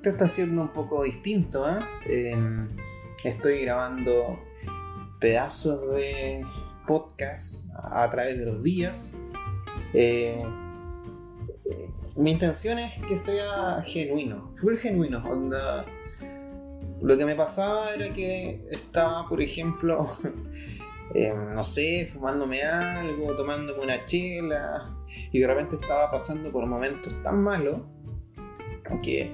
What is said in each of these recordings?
esto está siendo un poco distinto. ¿eh? Estoy grabando pedazos de podcast a, través de los días. Eh, mi intención es que sea genuino, full genuino. Lo que me pasaba era que estaba, por ejemplo, em, no sé, fumándome algo, tomándome una chela, y de repente estaba pasando por momentos tan malos que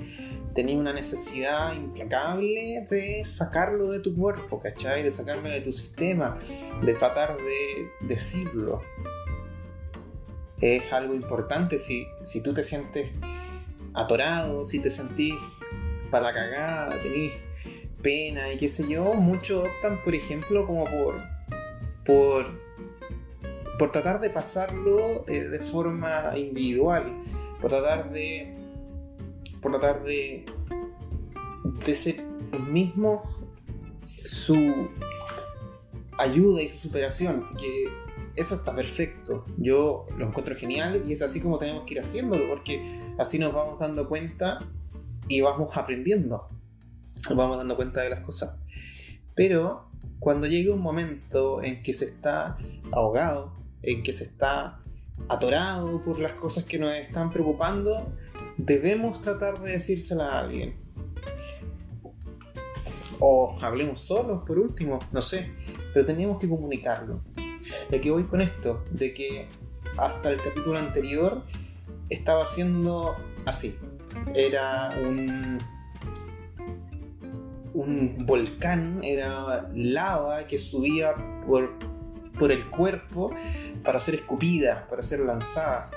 tenía una necesidad implacable de sacarlo de tu cuerpo, ¿cachai? De sacarlo de tu sistema, de tratar de decirlo. Es algo importante si, si tú te sientes atorado, si te sentís para la cagada, tenés pena y qué sé yo, muchos optan, por ejemplo, como por, por, por tratar de pasarlo eh, de forma individual, por tratar de, por tratar de, de ser mismo su ayuda y su superación, que eso está perfecto. Yo lo encuentro genial y es así como tenemos que ir haciéndolo, porque así nos vamos dando cuenta y vamos aprendiendo, nos vamos dando cuenta de las cosas. Pero cuando llega un momento en que se está ahogado, en que se está atorado por las cosas que nos están preocupando, debemos tratar de decírsela a alguien. O hablemos solos, por último, no sé, pero tenemos que comunicarlo. De que voy con esto, de que hasta el capítulo anterior estaba siendo así era un, un volcán, era lava que subía por, por el cuerpo para ser escupida, para ser lanzada.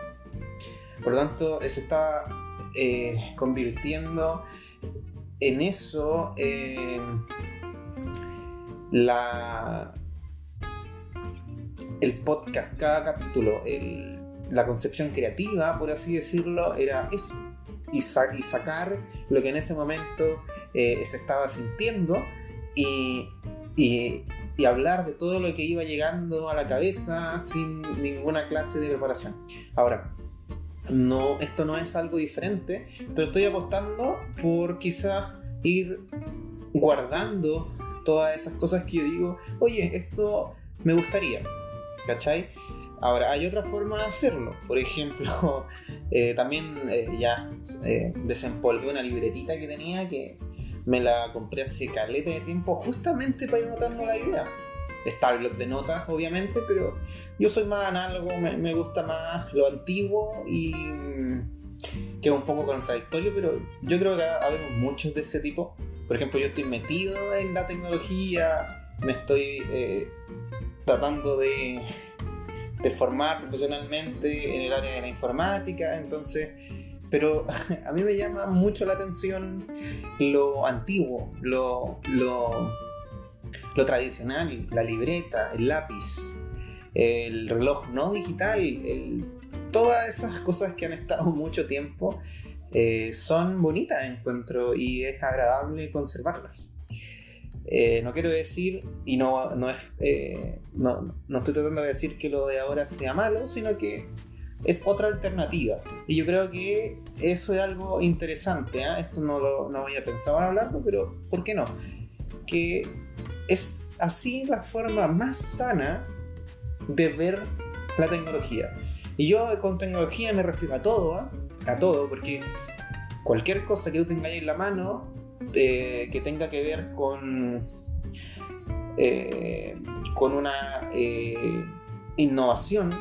Por lo tanto, se estaba eh, convirtiendo en eso la, el podcast, cada capítulo, la concepción creativa, por así decirlo, era eso y, sacar lo que en ese momento eh, se estaba sintiendo y, hablar de todo lo que iba llegando a la cabeza sin ninguna clase de preparación. Ahora, no, esto no es algo diferente, pero estoy apostando por quizás ir guardando todas esas cosas que yo digo, oye, esto me gustaría, ¿cachai? Ahora, hay otra forma de hacerlo. Por ejemplo, eh, también eh, ya eh, una libretita que tenía que me la compré hace caleta de tiempo justamente para ir notando la idea. Está de notas, obviamente, pero yo soy más análogo, me, gusta más lo antiguo y mm, que es un poco contradictorio, pero yo creo que habemos muchos de ese tipo. Por ejemplo, yo estoy metido en la tecnología, me estoy tratando de de formar profesionalmente en el área de la informática, entonces, pero a mí me llama mucho la atención lo antiguo, lo, lo, lo tradicional, la libreta, el lápiz, el reloj no digital, todas esas cosas que han estado mucho tiempo eh, son bonitas, encuentro, y es agradable conservarlas. Eh, no quiero decir, y no, no, es, eh, no, no, estoy tratando de decir que lo de ahora sea malo, sino que es otra alternativa. Y yo creo que eso es algo interesante. ¿eh? Esto no, lo, no había pensado en hablarlo, pero ¿por qué no? Que es así la forma más sana de ver la tecnología. Y yo con tecnología me refiero a todo, a todo, porque cualquier cosa que tú tengas en la mano que tenga que ver con, eh, con una eh, innovación,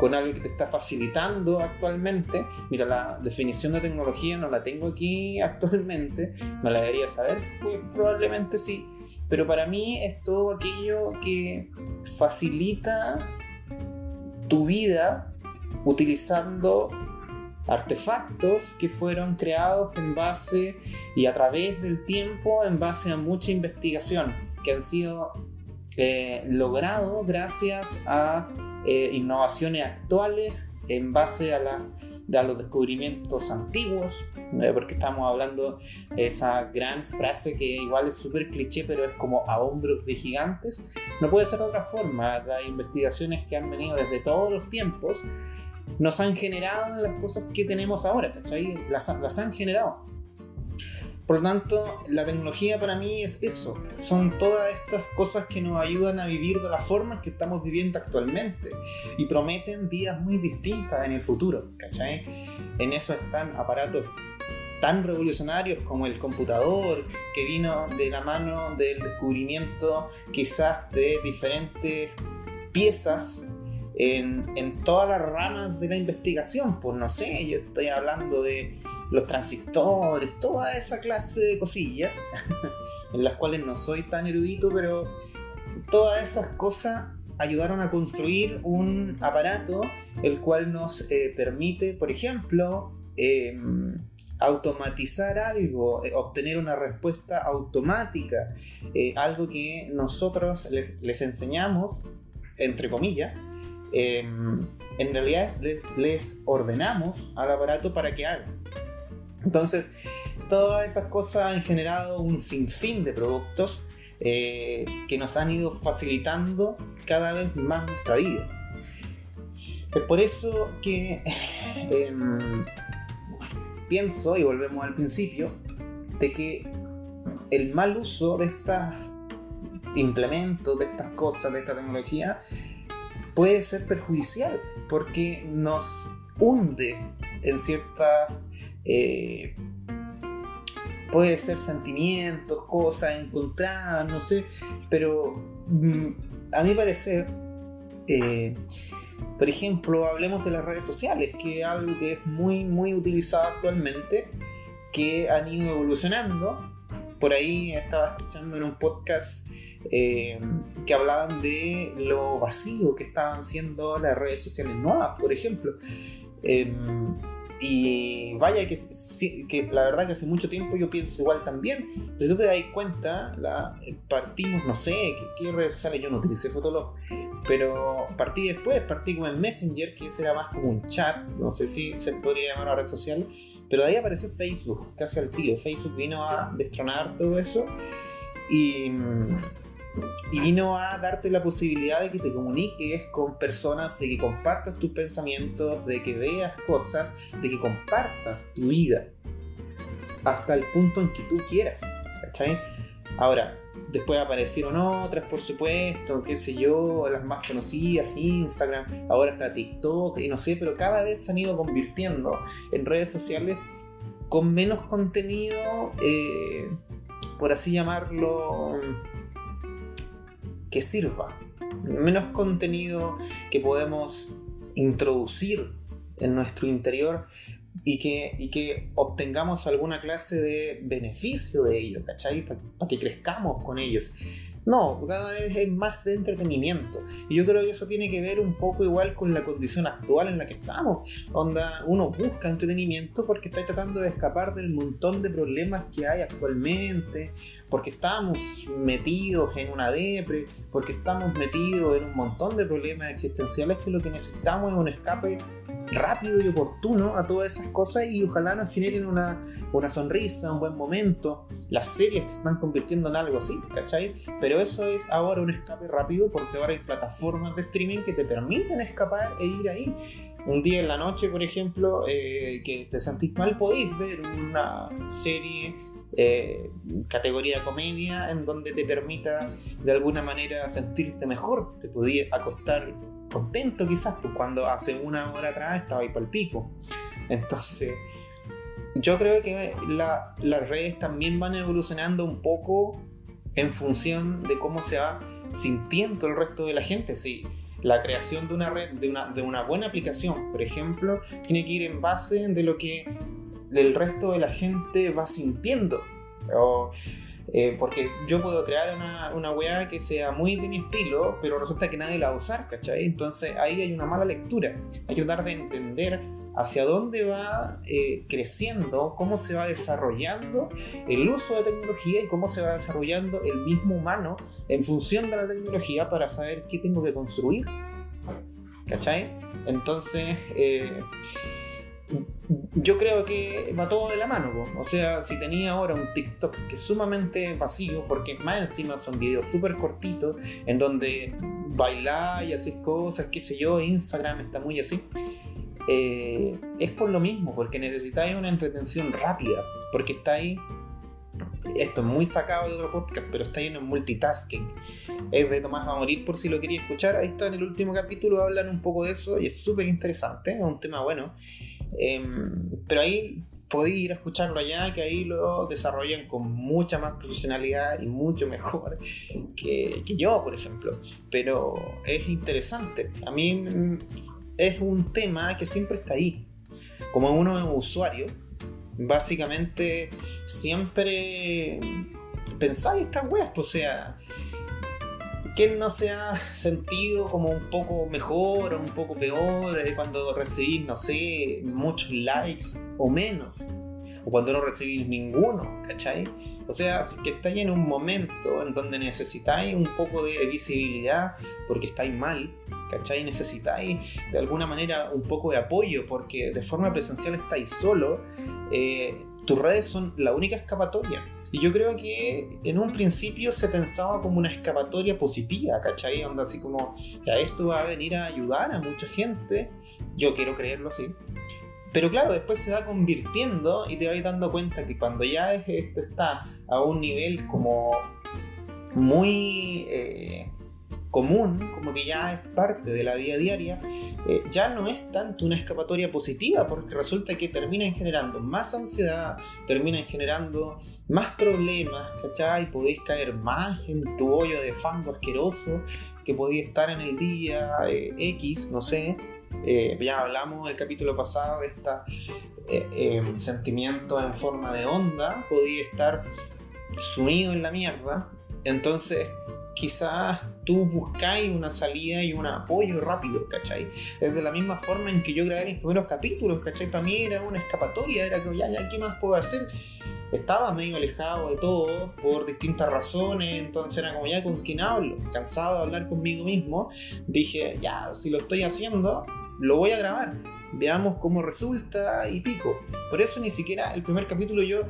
con algo que te está facilitando actualmente. Mira, la definición de tecnología no la tengo aquí actualmente, me la debería saber, pues, probablemente sí, pero para mí es todo aquello que facilita tu vida utilizando artefactos que fueron creados en base y a través del tiempo en base a mucha investigación que han sido eh, logrados gracias a eh, innovaciones actuales en base a, los descubrimientos antiguos, eh, porque estamos hablando esa gran frase que igual es súper cliché, pero es como a hombros de gigantes. No puede ser de otra forma. Las investigaciones que han venido desde todos los tiempos nos han generado las cosas que tenemos ahora, las han generado. Por lo tanto, la tecnología para mí es eso. Son todas estas cosas que nos ayudan a vivir de la forma que estamos viviendo actualmente. Y prometen vidas muy distintas en el futuro. ¿Cachai? En eso están aparatos tan revolucionarios como el computador, que vino de la mano del descubrimiento quizás de diferentes piezas en, en, todas las ramas de la investigación. Pues no sé, yo estoy hablando de los transistores, toda esa clase de cosillas, en las cuales no soy tan erudito, pero todas esas cosas ayudaron a construir un aparato el cual nos eh, permite, por ejemplo, em, automatizar algo, eh, obtener una respuesta automática, eh, algo que nosotros les, enseñamos, entre comillas, em, en realidad les, les ordenamos al aparato para que haga. Entonces, todas esas cosas han generado un sinfín de productos eh, que nos han ido facilitando cada vez más nuestra vida. Es por eso que em, pienso, y volvemos al principio, de que el mal uso de estos implementos, de estas cosas, de esta tecnología, puede ser perjudicial porque nos hunde en cierta eh, puede ser sentimientos, cosas encontradas, no sé, pero mm, a mi parecer, eh, por ejemplo, hablemos de las redes sociales, que es algo que es muy, muy utilizado actualmente, que han ido evolucionando. Por ahí estaba escuchando en un podcast eh, que hablaban de lo vacío que estaban siendo las redes sociales nuevas, por ejemplo. Em, y vaya que, la verdad que hace mucho tiempo yo pienso igual también. Pero si tú te das cuenta, la, partimos, no sé, ¿qué, redes sociales yo no utilicé Fotolog. Pero partí después, partí como en Messenger, que ese era más como un chat, no sé si se podría llamar una red social. Pero de ahí apareció Facebook, casi al tiro. Facebook vino a destronar todo eso. Y y vino a darte la posibilidad de que te comuniques con personas, de que compartas tus pensamientos, de que veas cosas, de que compartas tu vida hasta el punto en que tú quieras. ¿Cachai? Ahora, después aparecieron otras, por supuesto, qué sé yo, las más conocidas, Instagram, ahora está TikTok, y no sé, pero cada vez se han ido convirtiendo en redes sociales con menos contenido, eh, por así llamarlo, que sirva, menos contenido que podemos introducir en nuestro interior y que, y que obtengamos alguna clase de beneficio de ello, ¿cachai? Para que crezcamos con ellos. No, cada vez hay más de entretenimiento. Y yo creo que eso tiene que ver un poco igual con la condición actual en la que estamos. Onda, uno busca entretenimiento porque está tratando de escapar del montón de problemas que hay actualmente, porque estamos metidos en una depre, porque estamos metidos en un montón de problemas existenciales que lo que necesitamos es un escape rápido y oportuno a todas esas cosas y ojalá nos generen una, una sonrisa, un buen momento. Las series se están convirtiendo en algo así, ¿cachai? Pero eso es ahora un escape rápido porque ahora hay plataformas de streaming que te permiten escapar e ir ahí. Un día en la noche, por ejemplo, eh, que te sentís mal, podéis ver una serie eh, categoría comedia en donde te permita de alguna manera sentirte mejor, te podías acostar contento quizás, pues cuando hace una hora atrás estaba ahí para el pico. Entonces, yo creo que las redes también van evolucionando un poco en función de cómo se va sintiendo el resto de la gente. Sí, la creación de una red, de una, de una buena aplicación, por ejemplo, tiene que ir en base de lo que el resto de la gente va sintiendo. Eh, porque yo puedo crear una, una weá que sea muy de mi estilo, pero resulta que nadie la va a usar, ¿cachai? Entonces ahí hay una mala lectura. Hay que tratar de entender hacia dónde va eh, creciendo, cómo se va desarrollando el uso de tecnología y cómo se va desarrollando el mismo humano en función de la tecnología para saber qué tengo que construir. ¿Cachai? Entonces, eh, yo creo que va todo de la mano. O sea, si tenía ahora un TikTok que es sumamente vacío, porque más encima son videos súper cortitos, en donde bailar y hacer cosas, qué sé yo, Instagram está muy así. Eh, es por lo mismo, porque necesitáis una entretención rápida, porque está ahí esto es muy sacado de otro podcast, pero está lleno en multitasking. Es de Tomás va a morir por si lo quería escuchar. Ahí está en el último capítulo, hablan un poco de eso y es súper interesante, es un tema bueno. Em, pero ahí podéis ir a escucharlo allá, que ahí lo desarrollan con mucha más profesionalidad y mucho mejor que, que yo, por ejemplo. Pero es interesante. A mí mm, es un tema que siempre está ahí. Como uno es usuario, básicamente siempre pensáis estas weas, pues, o sea, ¿quién no se ha sentido como un poco mejor o un poco peor eh, cuando recibís, no sé, muchos likes o menos? O cuando no recibís ninguno, ¿cachai? O sea, si que estáis en un momento en donde necesitáis un poco de visibilidad porque estáis mal, ¿cachai? Necesitáis de alguna manera un poco de apoyo porque de forma presencial estáis solo, eh, tus redes son la única escapatoria. Y yo creo que en un principio se pensaba como una escapatoria positiva, ¿cachai? Onda así como, ya esto va a venir a ayudar a mucha gente. Yo quiero creerlo así. Pero claro, después se va convirtiendo y te vas dando cuenta que cuando ya esto está a un nivel como muy eh, común, como que ya es parte de la vida diaria, eh, ya no es tanto una escapatoria positiva, porque resulta que terminan generando más ansiedad, terminan generando más problemas, ¿cachai? Podéis caer más en tu hoyo de fango asqueroso que podéis estar en el día eh, X, no sé. Eh, ya hablamos el capítulo pasado de este sentimiento en forma de onda, podéis estar sumido en la mierda. Entonces, quizás buscáis una salida y un apoyo rápido, ¿cachai? Es de la misma forma en que yo grabé mis primeros capítulos, ¿cachai? Para mí era una escapatoria, era que ya, ya, ¿qué más puedo hacer? Estaba medio alejado de todo por distintas razones, entonces era como ya con quién hablo, cansado de hablar conmigo mismo, dije, ya, si lo estoy haciendo, lo voy a grabar veamos cómo resulta y pico. Por eso ni siquiera el primer capítulo yo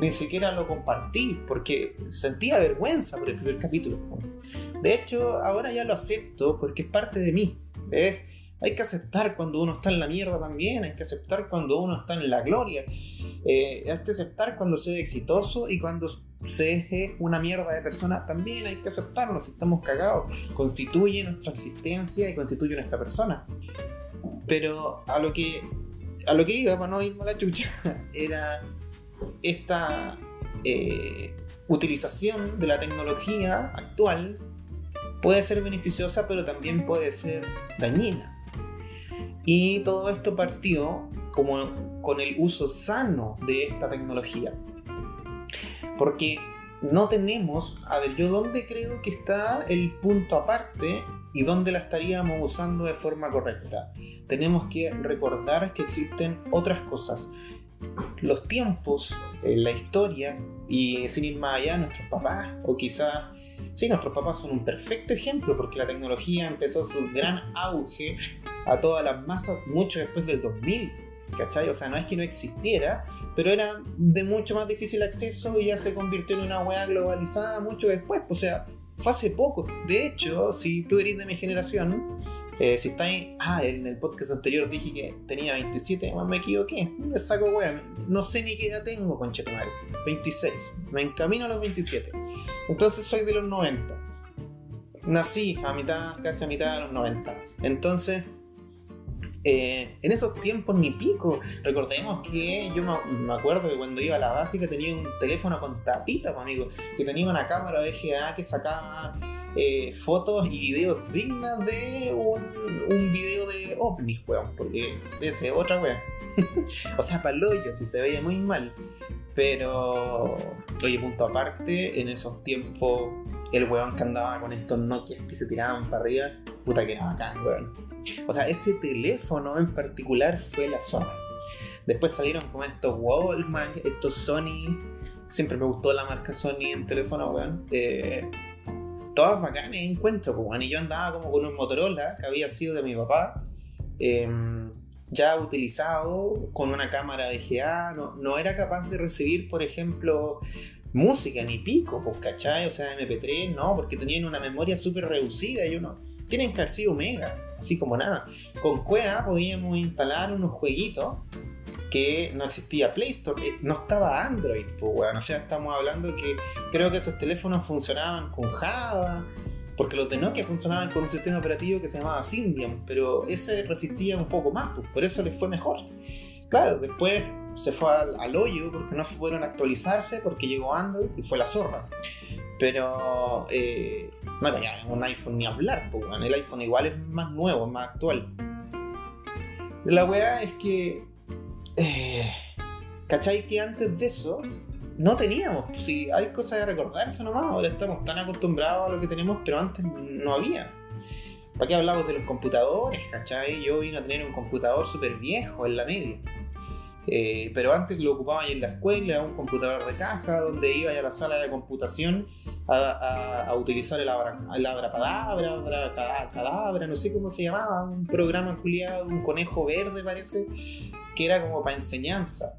ni siquiera lo compartí, porque sentía vergüenza por el primer capítulo. De hecho, ahora ya lo acepto porque es parte de mí. Hay que aceptar cuando uno está en la mierda también, hay que aceptar cuando uno está en la gloria, eh, hay que aceptar cuando se es exitoso y cuando se es una mierda de persona también hay que aceptarlo si estamos cagados. Constituye nuestra existencia y constituye nuestra persona. Pero a lo que a lo que iba, para no irme a la chucha, era esta eh, utilización de la tecnología actual puede ser beneficiosa, pero también puede ser dañina. Y todo esto partió como con el uso sano de esta tecnología. Porque no tenemos, a ver, yo dónde creo que está el punto aparte y dónde la estaríamos usando de forma correcta. Tenemos que recordar que existen otras cosas. Los tiempos, eh, la historia, y sin ir más allá, nuestros papás, o quizás, sí, nuestros papás son un perfecto ejemplo porque la tecnología empezó su gran auge a todas las masas mucho después del 2000. ¿Cachai? O sea, no es que no existiera, pero era de mucho más difícil acceso y ya se convirtió en una weá globalizada mucho después. O sea, fue hace poco. De hecho, si tú eres de mi generación, eh, si estáis. Ah, en el podcast anterior dije que tenía 27, más me equivoqué. Me saco wea. No sé ni qué edad tengo, conchetumare. 26. Me encamino a los 27. Entonces soy de los 90. Nací a mitad, casi a mitad de los 90. Entonces, eh, en esos tiempos ni pico. Recordemos que yo me, acuerdo que cuando iba a la básica tenía un teléfono con tapita, amigo, que tenía una cámara VGA que sacaba eh, fotos y videos dignas de un, video de ovnis, weón, porque ese es otra weón. o sea, hoyo, si se veía muy mal. Pero, oye, punto aparte, en esos tiempos, el weón que andaba con estos Nokia que se tiraban para arriba, puta que era bacán, weón. O sea, ese teléfono en particular fue la zona. Después salieron como estos Wallman, estos Sony. Siempre me gustó la marca Sony en teléfono, weón. Eh, todas bacanas encuentro, pues, weón. Y yo andaba como con un Motorola que había sido de mi papá. Em, ya utilizado con una cámara VGA. No, no era capaz de recibir, por ejemplo, música ni pico, pues, ¿cachai? O sea, MP3, no, porque tenían una memoria súper reducida y uno tienen que Omega, así como nada. Con Cueva podíamos instalar unos jueguitos que no existía Play Store, eh, no estaba Android, pues bueno, o sea, estamos hablando que creo que esos teléfonos funcionaban con Java, porque los de Nokia funcionaban con un sistema operativo que se llamaba Symbian, pero ese resistía un poco más, por eso les fue mejor. Claro, después se fue al, hoyo porque no fueron a actualizarse, porque llegó Android y fue la zorra. Pero eh, no había un iPhone ni hablar, pues, el iPhone igual es más nuevo, es más actual. La weá es que. Eh, ¿Cachai? Que antes de eso no teníamos. Si hay cosas de recordarse nomás, ahora estamos tan acostumbrados a lo que tenemos, pero antes no había. ¿Para qué hablamos de los computadores? ¿Cachai? Yo vine a tener un computador súper viejo en la media. Eh, pero antes lo ocupaba en la escuela, un computador de caja, donde iba a la sala de computación a, utilizar el abra, el palabra, cadabra, no sé cómo se llamaba, un programa culiado, un conejo verde parece, que era como para enseñanza.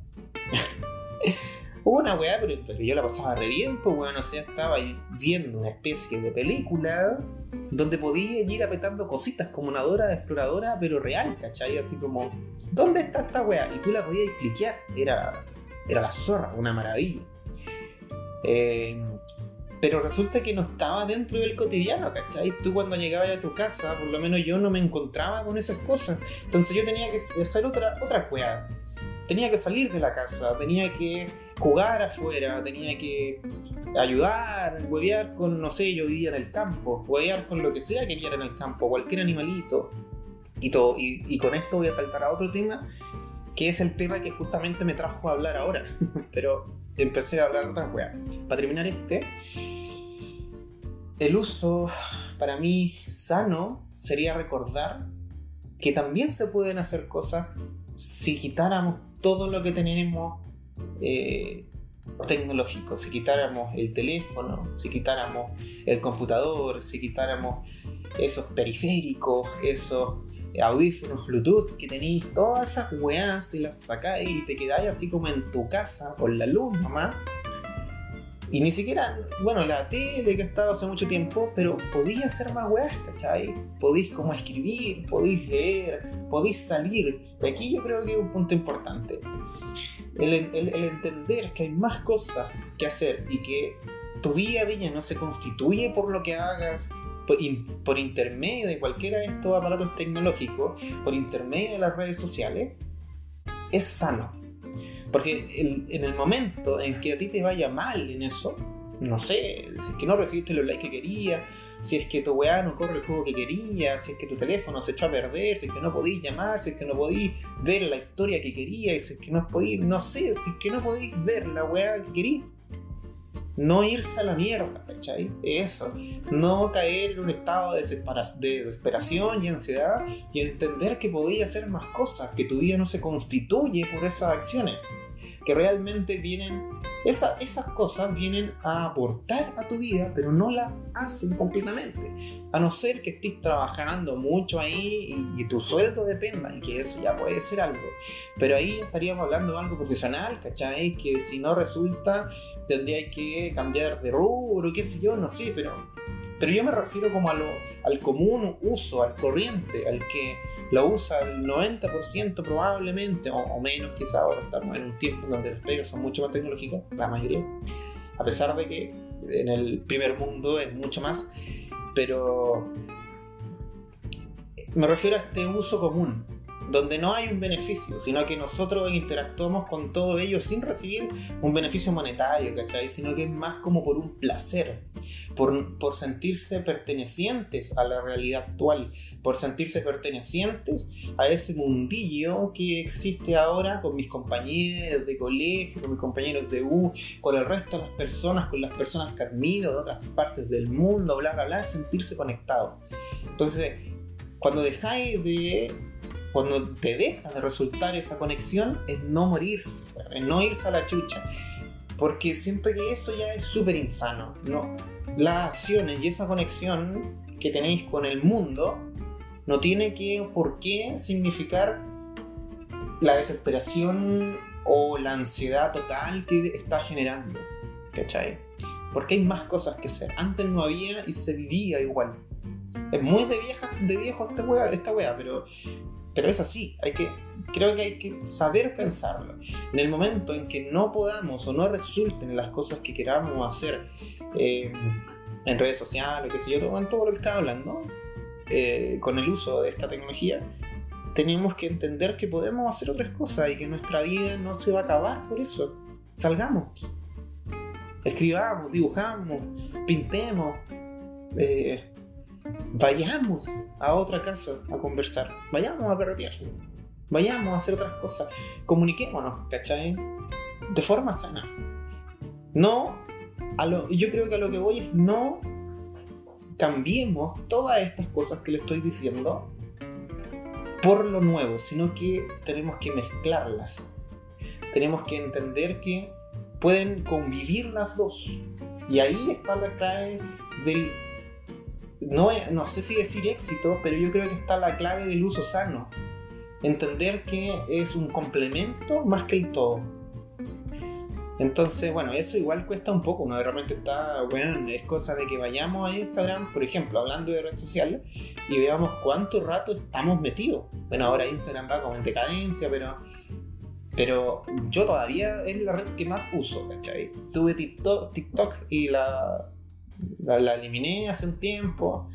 una weá, pero, yo la pasaba re bien, pues weón, o sea, estaba viendo una especie de película donde podía ir apretando cositas como una Dora de exploradora, pero real, ¿cachai? Así como, ¿dónde está esta weá? Y tú la podías cliquear, era, era la zorra, una maravilla. Eh, pero resulta que no estaba dentro del cotidiano, ¿cachai? Tú cuando llegabas a tu casa, por lo menos yo no me encontraba con esas cosas. Entonces yo tenía que hacer otra, otra juega. Tenía que salir de la casa, tenía que jugar afuera, tenía que ayudar, huevear con, no sé, yo vivía en el campo, huevear con lo que sea que viera en el campo, cualquier animalito. Y, todo, y, con esto voy a saltar a otro tema, que es el tema que justamente me trajo a hablar ahora. Pero empecé a hablar otra weá. Para terminar este, el uso para mí sano sería recordar que también se pueden hacer cosas si quitáramos todo lo que tenemos eh, tecnológico, si quitáramos el teléfono, si quitáramos el computador, si quitáramos esos periféricos, esos audífonos Bluetooth que tenéis, todas esas weas y las sacáis y te quedáis así como en tu casa con la luz mamá Y ni siquiera, bueno, la tele que estaba hace mucho tiempo, pero podéis hacer más weas, ¿cachai? Podéis como escribir, podéis leer, podéis salir. Y aquí yo creo que es un punto importante. El, el entender que hay más cosas que hacer y que tu día a día no se constituye por lo que hagas, por, intermedio de cualquiera de estos aparatos tecnológicos, por intermedio de las redes sociales, es sano. Porque en el momento en que a ti te vaya mal en eso, no sé, si es que no recibiste los likes que querías, si es que tu weá no corre el juego que querías, si es que tu teléfono se echó a perder, si es que no podís llamar, si es que no podís ver la historia que querías, si es que no podís, no sé, si es que no podís ver la weá que querías no irse a la mierda, ¿cachai? Eso, no caer en un estado de, desesperación y ansiedad y entender que podía hacer más cosas, que tu vida no se constituye por esas acciones que realmente vienen, esas cosas vienen a aportar a tu vida, pero no la hacen completamente. A no ser que estés trabajando mucho ahí y, tu sueldo dependa, y que eso ya puede ser algo. Pero ahí estaríamos hablando de algo profesional, ¿cachai? Que si no resulta, tendría que cambiar de rubro, qué sé yo, no sé, pero pero yo me refiero como al común uso, al corriente, al que lo usa el 90% probablemente, o, menos quizá ahora estamos en un tiempo donde las pegas son mucho más tecnológicas, la mayoría, a pesar de que en el primer mundo es mucho más, pero me refiero a este uso común, donde no hay un beneficio, sino que nosotros interactuamos con todo ello sin recibir un beneficio monetario, ¿cachai? Sino que es más como por un placer, por, por sentirse pertenecientes a la realidad actual, por sentirse pertenecientes a ese mundillo que existe ahora con mis compañeros de colegio, con mis compañeros de U, con el resto de las personas, con las personas que admiro de otras partes del mundo, bla, bla, bla, sentirse conectado. Entonces, cuando dejáis de cuando te deja de resultar esa conexión, es no morirse, es no irse a la chucha. Porque siento que eso ya es súper insano. ¿no? Las acciones y esa conexión que tenéis con el mundo no tiene que, por qué significar la desesperación o la ansiedad total que está generando. ¿Cachai? Porque hay más cosas que hacer. Antes no había y se vivía igual. Es muy de vieja, de viejo esta wea, esta wea pero Pero es así, hay que, creo que hay que saber pensarlo. En el momento en que no podamos o no resulten las cosas que queramos hacer eh, en redes sociales, qué sé yo, todo lo que estaba hablando, eh, con el uso de esta tecnología, tenemos que entender que podemos hacer otras cosas y que nuestra vida no se va a acabar por eso. Salgamos, escribamos, dibujamos, pintemos, eh, vayamos a otra casa a conversar, vayamos a carretear, vayamos a hacer otras cosas, comuniquémonos, ¿cachai? De forma sana. No, a lo, yo creo que a lo que voy es no cambiemos todas estas cosas que le estoy diciendo por lo nuevo, sino que tenemos que mezclarlas. Tenemos que entender que pueden convivir las dos. Y ahí está la clave del no, no sé si decir éxito, pero yo creo que está la clave del uso sano. Entender que es un complemento más que el todo. Entonces, bueno, eso igual cuesta un poco. Uno de repente está, bueno, es cosa de que vayamos a Instagram, por ejemplo, hablando de redes sociales, y veamos cuánto rato estamos metidos. Bueno, ahora Instagram va como en decadencia, pero. Pero yo todavía es la red que más uso, ¿cachai? Tuve TikTok, TikTok y la, la, eliminé hace un tiempo.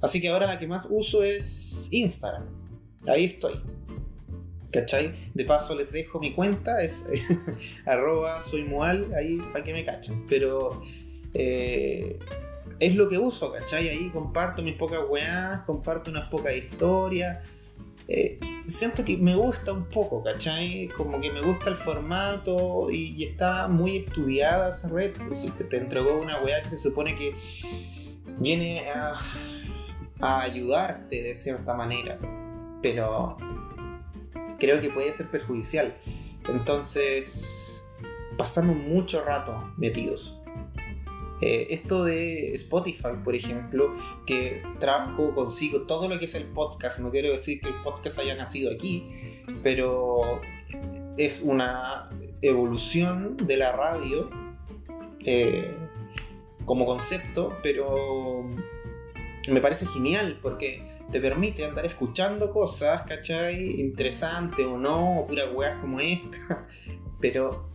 Así que ahora la que más uso es Instagram. Ahí estoy. ¿Cachai? De paso les dejo mi cuenta, es arroba soy mual, ahí para que me cachen. Pero eh, es lo que uso, ¿cachai? Ahí comparto mis pocas weas, comparto unas pocas historias. Eh, siento que me gusta un poco, ¿cachai? Como que me gusta el formato y, está muy estudiada esa red. Es decir, que te entregó una weá que se supone que viene a, a ayudarte de cierta manera. Pero creo que puede ser perjudicial. Entonces, pasamos mucho rato metidos. Eh, esto de Spotify, por ejemplo, que trajo consigo todo lo que es el podcast, no quiero decir que el podcast haya nacido aquí, pero es una evolución de la radio eh, como concepto, pero me parece genial porque te permite andar escuchando cosas, ¿cachai? Interesantes o no, o puras weas como esta, pero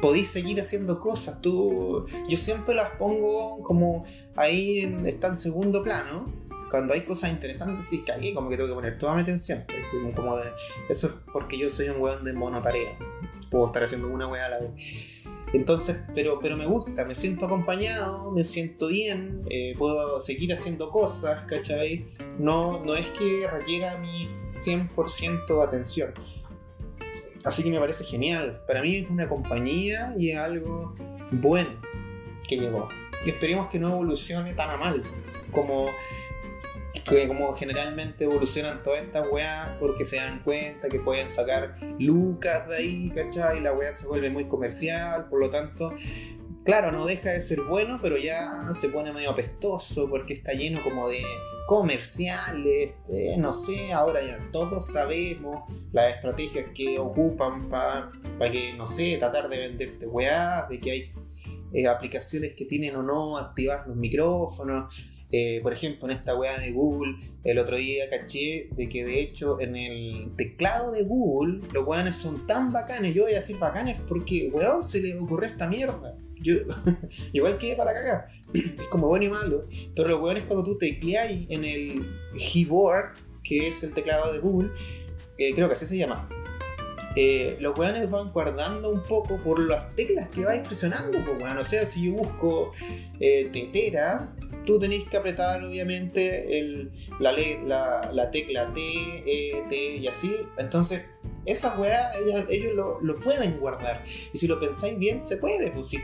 podéis seguir haciendo cosas. Tú, yo siempre las pongo como ahí en, segundo plano. Cuando hay cosas interesantes, sí, que como que tengo que poner toda mi atención. Como de, eso es porque yo soy un weón de monotarea. Puedo estar haciendo una wea a la vez. Entonces, pero, pero me gusta, me siento acompañado, me siento bien, eh, puedo seguir haciendo cosas, ¿cachai? No, no es que requiera mi 100% atención. Así que me parece genial. Para mí es una compañía y es algo bueno que llegó. Y esperemos que no evolucione tan a mal como, como generalmente evolucionan todas estas weas porque se dan cuenta que pueden sacar lucas de ahí, ¿cachai? Y la wea se vuelve muy comercial, por lo tanto claro, no deja de ser bueno, pero ya se pone medio apestoso porque está lleno como de comerciales, no sé, ahora ya todos sabemos las estrategias que ocupan para que, no sé, tratar de venderte weá, de que hay eh, aplicaciones que tienen o no activar los micrófonos. Eh, por ejemplo, en esta weá de Google, el otro día caché de que de hecho en el teclado de Google los weones son tan bacanes, yo voy a decir bacanes porque weón se le ocurrió esta mierda. Yo, igual que para cagar. Es como bueno y malo. Pero lo bueno es cuando tú tecleas en el keyboard, que es el teclado de Google, eh, creo que así se llama. Eh, los weones van guardando un poco por las teclas que vais presionando, pues bueno, o sea, si yo busco eh, tetera, tú tenéis que apretar obviamente el, la, la, la, tecla T, E, T y así. Entonces, esas weas ellos, lo, lo, pueden guardar. Y si lo pensáis bien, se puede. Pues si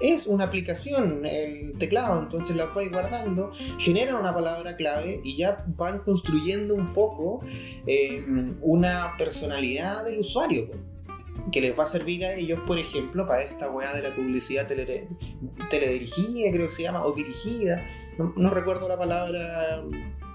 es una aplicación, el teclado, entonces la vais guardando, generan una palabra clave y ya van construyendo un poco eh, una personalidad del usuario que les va a servir a ellos, por ejemplo, para esta weá de la publicidad teledirigida, creo que se llama, o dirigida, no, recuerdo la palabra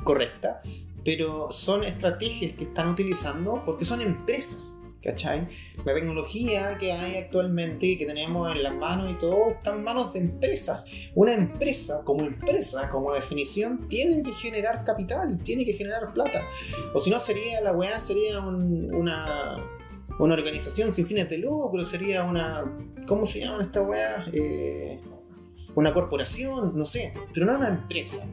correcta, pero son estrategias que están utilizando porque son empresas ¿cachai? La tecnología que hay actualmente y que tenemos en las manos y todo está en manos de empresas. Una empresa, como empresa, como definición, tiene que generar capital, tiene que generar plata. O si no, sería la weá, sería una, una organización sin fines de lucro, sería una. ¿Cómo se llama esta weá? Eh, una corporación, no sé, pero no una empresa.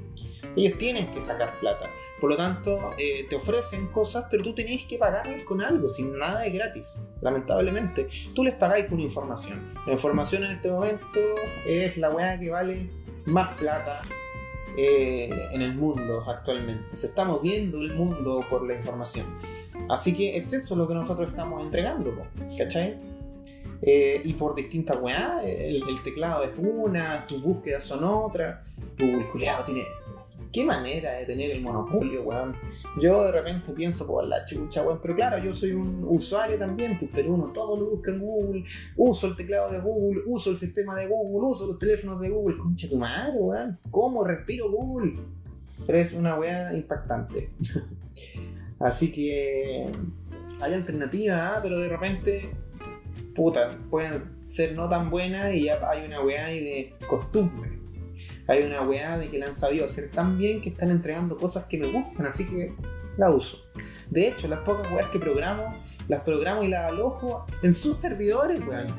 Ellos tienen que sacar plata. Por lo tanto, eh, te ofrecen cosas, pero tú tenés que pagar con algo, sin nada de gratis, lamentablemente. Tú les pagáis con información. La información en este momento es la weá que vale más plata eh, en el mundo actualmente. Se está moviendo el mundo por la información. Así que es eso lo que nosotros estamos entregando, ¿cachai? Eh, y por distintas weá, el, teclado es una, tus búsquedas son otra, tu culiado tiene qué manera de tener el monopolio, weón. Yo de repente pienso por la chucha, weón, pero claro, yo soy un usuario también, pues, pero uno todo lo busca en Google, uso el teclado de Google, uso el sistema de Google, uso los teléfonos de Google, concha tu madre, weón. ¿Cómo respiro Google? Pero es una weá impactante. Así que hay alternativas, ¿ah? pero de repente, puta, pueden ser no tan buenas y ya hay una weá ahí de costumbre hay una weá de que la han sabido hacer tan bien que están entregando cosas que me gustan, así que la uso. De hecho, las pocas weas que programo, las programo y las alojo en sus servidores, weón.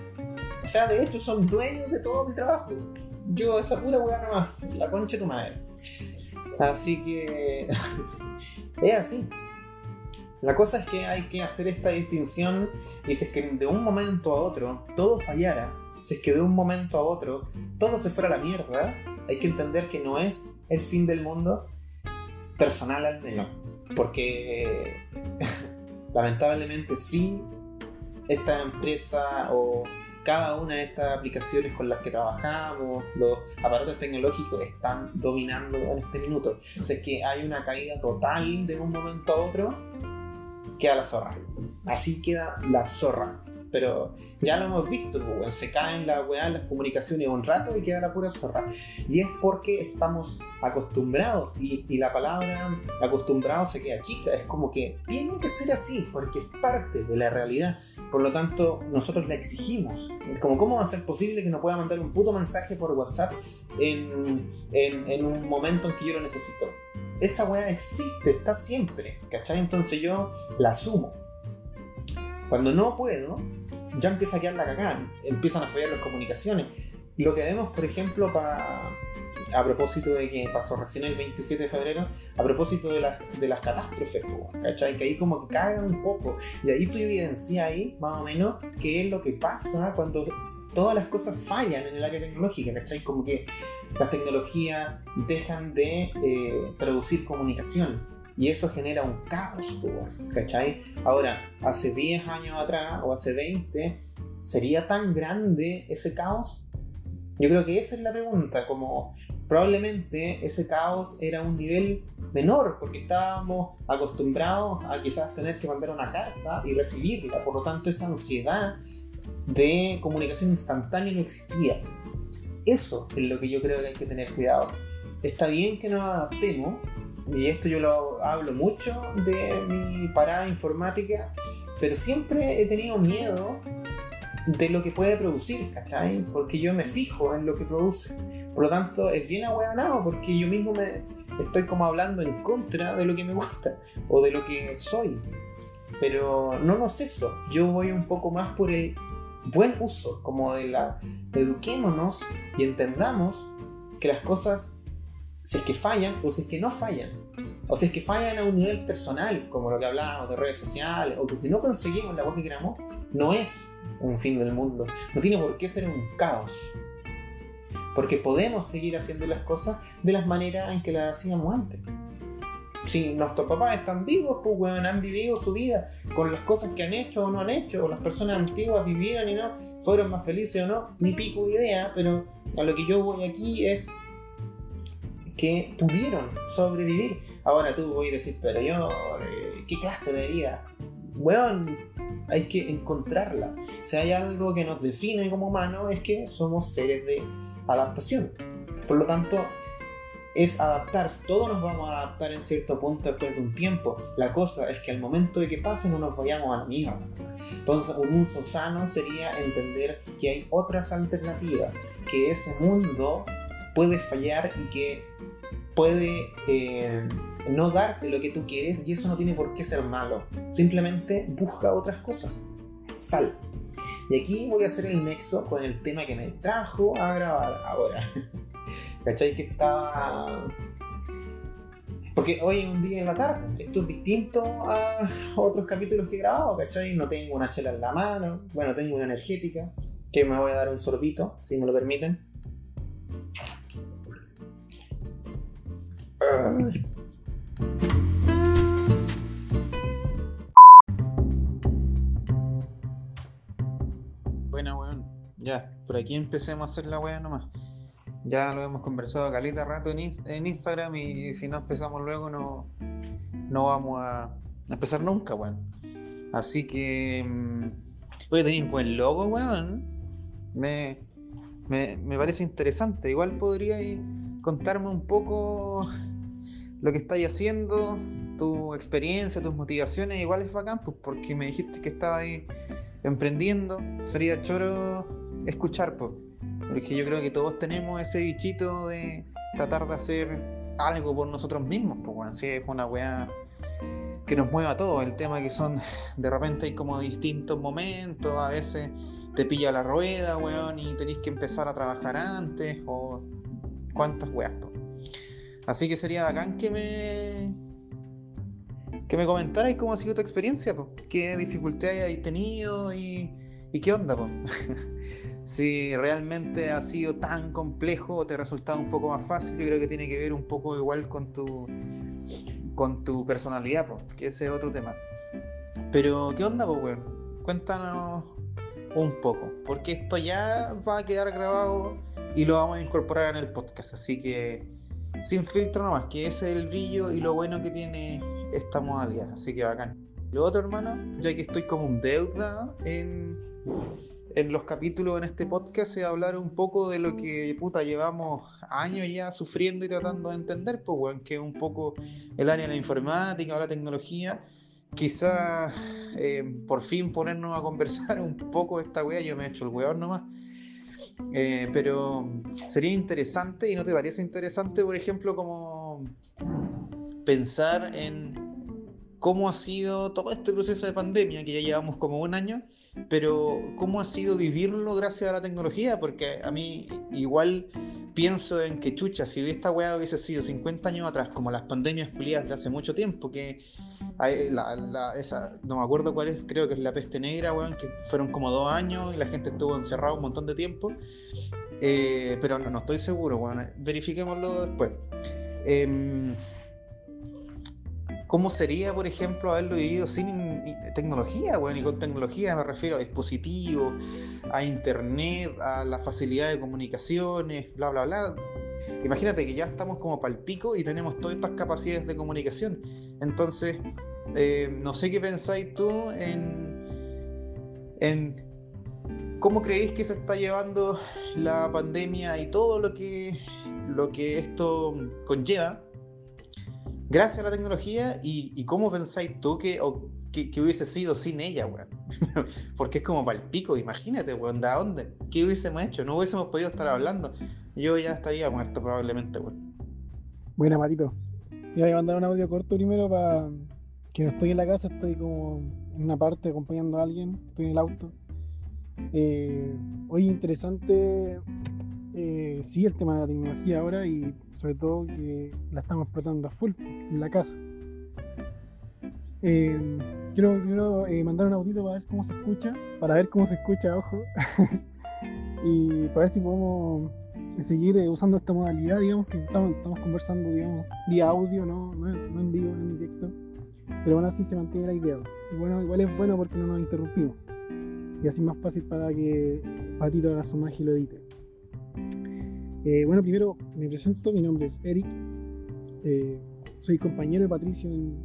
O sea, de hecho, son dueños de todo mi trabajo. Yo, esa pura weá nomás, la concha de tu madre. Así que. es así. La cosa es que hay que hacer esta distinción y si es que de un momento a otro todo fallara, si es que de un momento a otro todo se fuera a la mierda, hay que entender que no es el fin del mundo personal al menos. Porque lamentablemente sí, esta empresa o cada una de estas aplicaciones con las que trabajamos, los aparatos tecnológicos están dominando en este minuto. O es que hay una caída total de un momento a otro, queda la zorra. Así queda la zorra. Pero ya lo hemos visto, pues, se caen la weá, las comunicaciones un rato y queda la pura zorra. Y es porque estamos acostumbrados, y, la palabra acostumbrado se queda chica, es como que tiene que ser así, porque es parte de la realidad. Por lo tanto, nosotros la exigimos. Como, ¿cómo va a ser posible que no pueda mandar un puto mensaje por WhatsApp en, en un momento en que yo lo necesito? Esa weá existe, está siempre, ¿cachai? Entonces yo la asumo. Cuando no puedo, ya empieza a quedar la cagada, empiezan a fallar las comunicaciones. Lo que vemos, por ejemplo, para a propósito de que pasó recién el 27 de febrero, a propósito de, las, de las catástrofes, ¿cachai? Que ahí como que caga un poco. Y ahí tú evidencias ahí, más o menos, qué es lo que pasa cuando todas las cosas fallan en el área tecnológica, ¿cachai? Como que las tecnologías dejan de eh, producir comunicación y eso genera un caos, ¿cachai? Ahora, hace 10 años atrás o hace 20, ¿sería tan grande ese caos? Yo creo que esa es la pregunta, como probablemente ese caos era un nivel menor, porque estábamos acostumbrados a quizás tener que mandar una carta y recibirla, por lo tanto esa ansiedad de comunicación instantánea no existía. Eso es lo que yo creo que hay que tener cuidado. Está bien que nos adaptemos, y esto yo lo hablo mucho de mi parada informática, pero siempre he tenido miedo de lo que puede producir, ¿cachai? Porque yo me fijo en lo que produce. Por lo tanto, es bien ahueonado porque yo mismo me estoy como hablando en contra de lo que me gusta o de lo que soy. Pero no, no es eso. Yo voy un poco más por el buen uso, como de la eduquémonos y entendamos que las cosas si es que fallan o si es que no fallan. O si es que fallan a un nivel personal, como lo que hablábamos de redes sociales, o que si no conseguimos la voz que queramos, no es un fin del mundo. No tiene por qué ser un caos. Porque podemos seguir haciendo las cosas de las maneras en que las hacíamos antes. Si nuestros papás están vivos, pues bueno, han vivido su vida con las cosas que han hecho o no han hecho, o las personas antiguas vivieron y no, fueron más felices o no, ni pico idea, pero a lo que yo voy aquí es que pudieron sobrevivir. Ahora tú voy a decir, pero yo, eh, ¿qué clase de vida? Weón, hay que encontrarla. Si hay algo que nos define como humanos es que somos seres de adaptación. Por lo tanto, es adaptarse. Todos nos vamos a adaptar en cierto punto después de un tiempo. La cosa es que al momento de que pase no nos vayamos a la mierda. Entonces, un uso sano sería entender que hay otras alternativas, que ese mundo puede fallar y que puede eh, no darte lo que tú quieres y eso no tiene por qué ser malo. Simplemente busca otras cosas. Sal. Y aquí voy a hacer el nexo con el tema que me trajo a grabar ahora. ¿Cachai? Que estaba... Porque hoy es un día en la tarde. Esto es distinto a otros capítulos que he grabado, ¿cachai? No tengo una chela en la mano. Bueno, tengo una energética. Que me voy a dar un sorbito, si me lo permiten. Bueno, weón. Ya, por aquí empecemos a hacer la weá nomás. Ya lo hemos conversado calita rato en, Instagram y si no empezamos luego no, no vamos a empezar nunca, weón. Así que... Mm, oye, tenéis buen logo, weón. Me, me, me parece interesante. Igual podríais contarme un poco lo que estáis haciendo, tu experiencia, tus motivaciones, igual es bacán, pues porque me dijiste que estabas ahí emprendiendo, sería choro escuchar, pues, porque yo creo que todos tenemos ese bichito de tratar de hacer algo por nosotros mismos, pues bueno, si es una weá que nos mueva a todos, el tema que son, de repente hay como distintos momentos, a veces te pilla la rueda, weón, y tenéis que empezar a trabajar antes, o cuántas weas, pues. Así que sería bacán que me. que me comentarais cómo ha sido tu experiencia, qué dificultades hay tenido y, y qué onda, si realmente ha sido tan complejo o te ha resultado un poco más fácil, yo creo que tiene que ver un poco igual con tu con tu personalidad, que ese es otro tema. Pero, ¿qué onda, pues, Cuéntanos un poco, porque esto ya va a quedar grabado y lo vamos a incorporar en el podcast, así que sin filtro nomás, que ese es el brillo y lo bueno que tiene esta modalidad, así que bacán. Lo otro, hermano, ya que estoy como un deuda en, en los capítulos en este podcast, es hablar un poco de lo que puta llevamos años ya sufriendo y tratando de entender, pues, bueno, que es un poco el área de la informática o la tecnología. Quizás eh, por fin ponernos a conversar un poco esta wea, yo me he hecho el weón nomás eh, pero sería interesante, y no te parece interesante, por ejemplo, como pensar en cómo ha sido todo este proceso de pandemia, que ya llevamos como un año, pero cómo ha sido vivirlo gracias a la tecnología, porque a mí igual pienso en que chucha, si esta weá hubiese sido 50 años atrás, como las pandemias culiadas de hace mucho tiempo, que esa, no me acuerdo cuál es, creo que es la peste negra, weón, que fueron como dos años y la gente estuvo encerrada un montón de tiempo, eh, pero no, no, estoy seguro, weón, verifiquémoslo después. Em, ¿Cómo sería, por ejemplo, haberlo vivido sin tecnología? Bueno, y con tecnología me refiero a dispositivos, a internet, a la facilidad de comunicaciones, bla, bla, bla. Imagínate que ya estamos como para el pico y tenemos todas estas capacidades de comunicación. Entonces, eh, no sé qué pensáis tú en, en cómo creéis que se está llevando la pandemia y todo lo que, lo que esto conlleva gracias a la tecnología y, cómo pensáis tú que, que, hubiese sido sin ella, weón. Porque es como para el pico, imagínate, weón, ¿de dónde? ¿Qué hubiésemos hecho? No hubiésemos podido estar hablando. Yo ya estaría muerto probablemente, weón. Buena, Matito. Yo voy a mandar un audio corto primero para que no estoy en la casa, estoy como en una parte acompañando a alguien, estoy en el auto. Eh, hoy interesante eh, sí el tema de la tecnología ahora y sobre todo que la estamos explotando a full en la casa. Eh, quiero, eh, mandar un audito para ver cómo se escucha, para ver cómo se escucha, ojo, y para ver si podemos seguir usando esta modalidad, digamos, que estamos, conversando, digamos, vía audio, ¿no? En vivo, no en directo, pero bueno, así se mantiene la idea. Bueno, igual es bueno porque no nos interrumpimos. Y así es más fácil para que Patito haga su magia y lo edite. Eh, bueno, primero me presento, mi nombre es Eric, eh, soy compañero de Patricio en,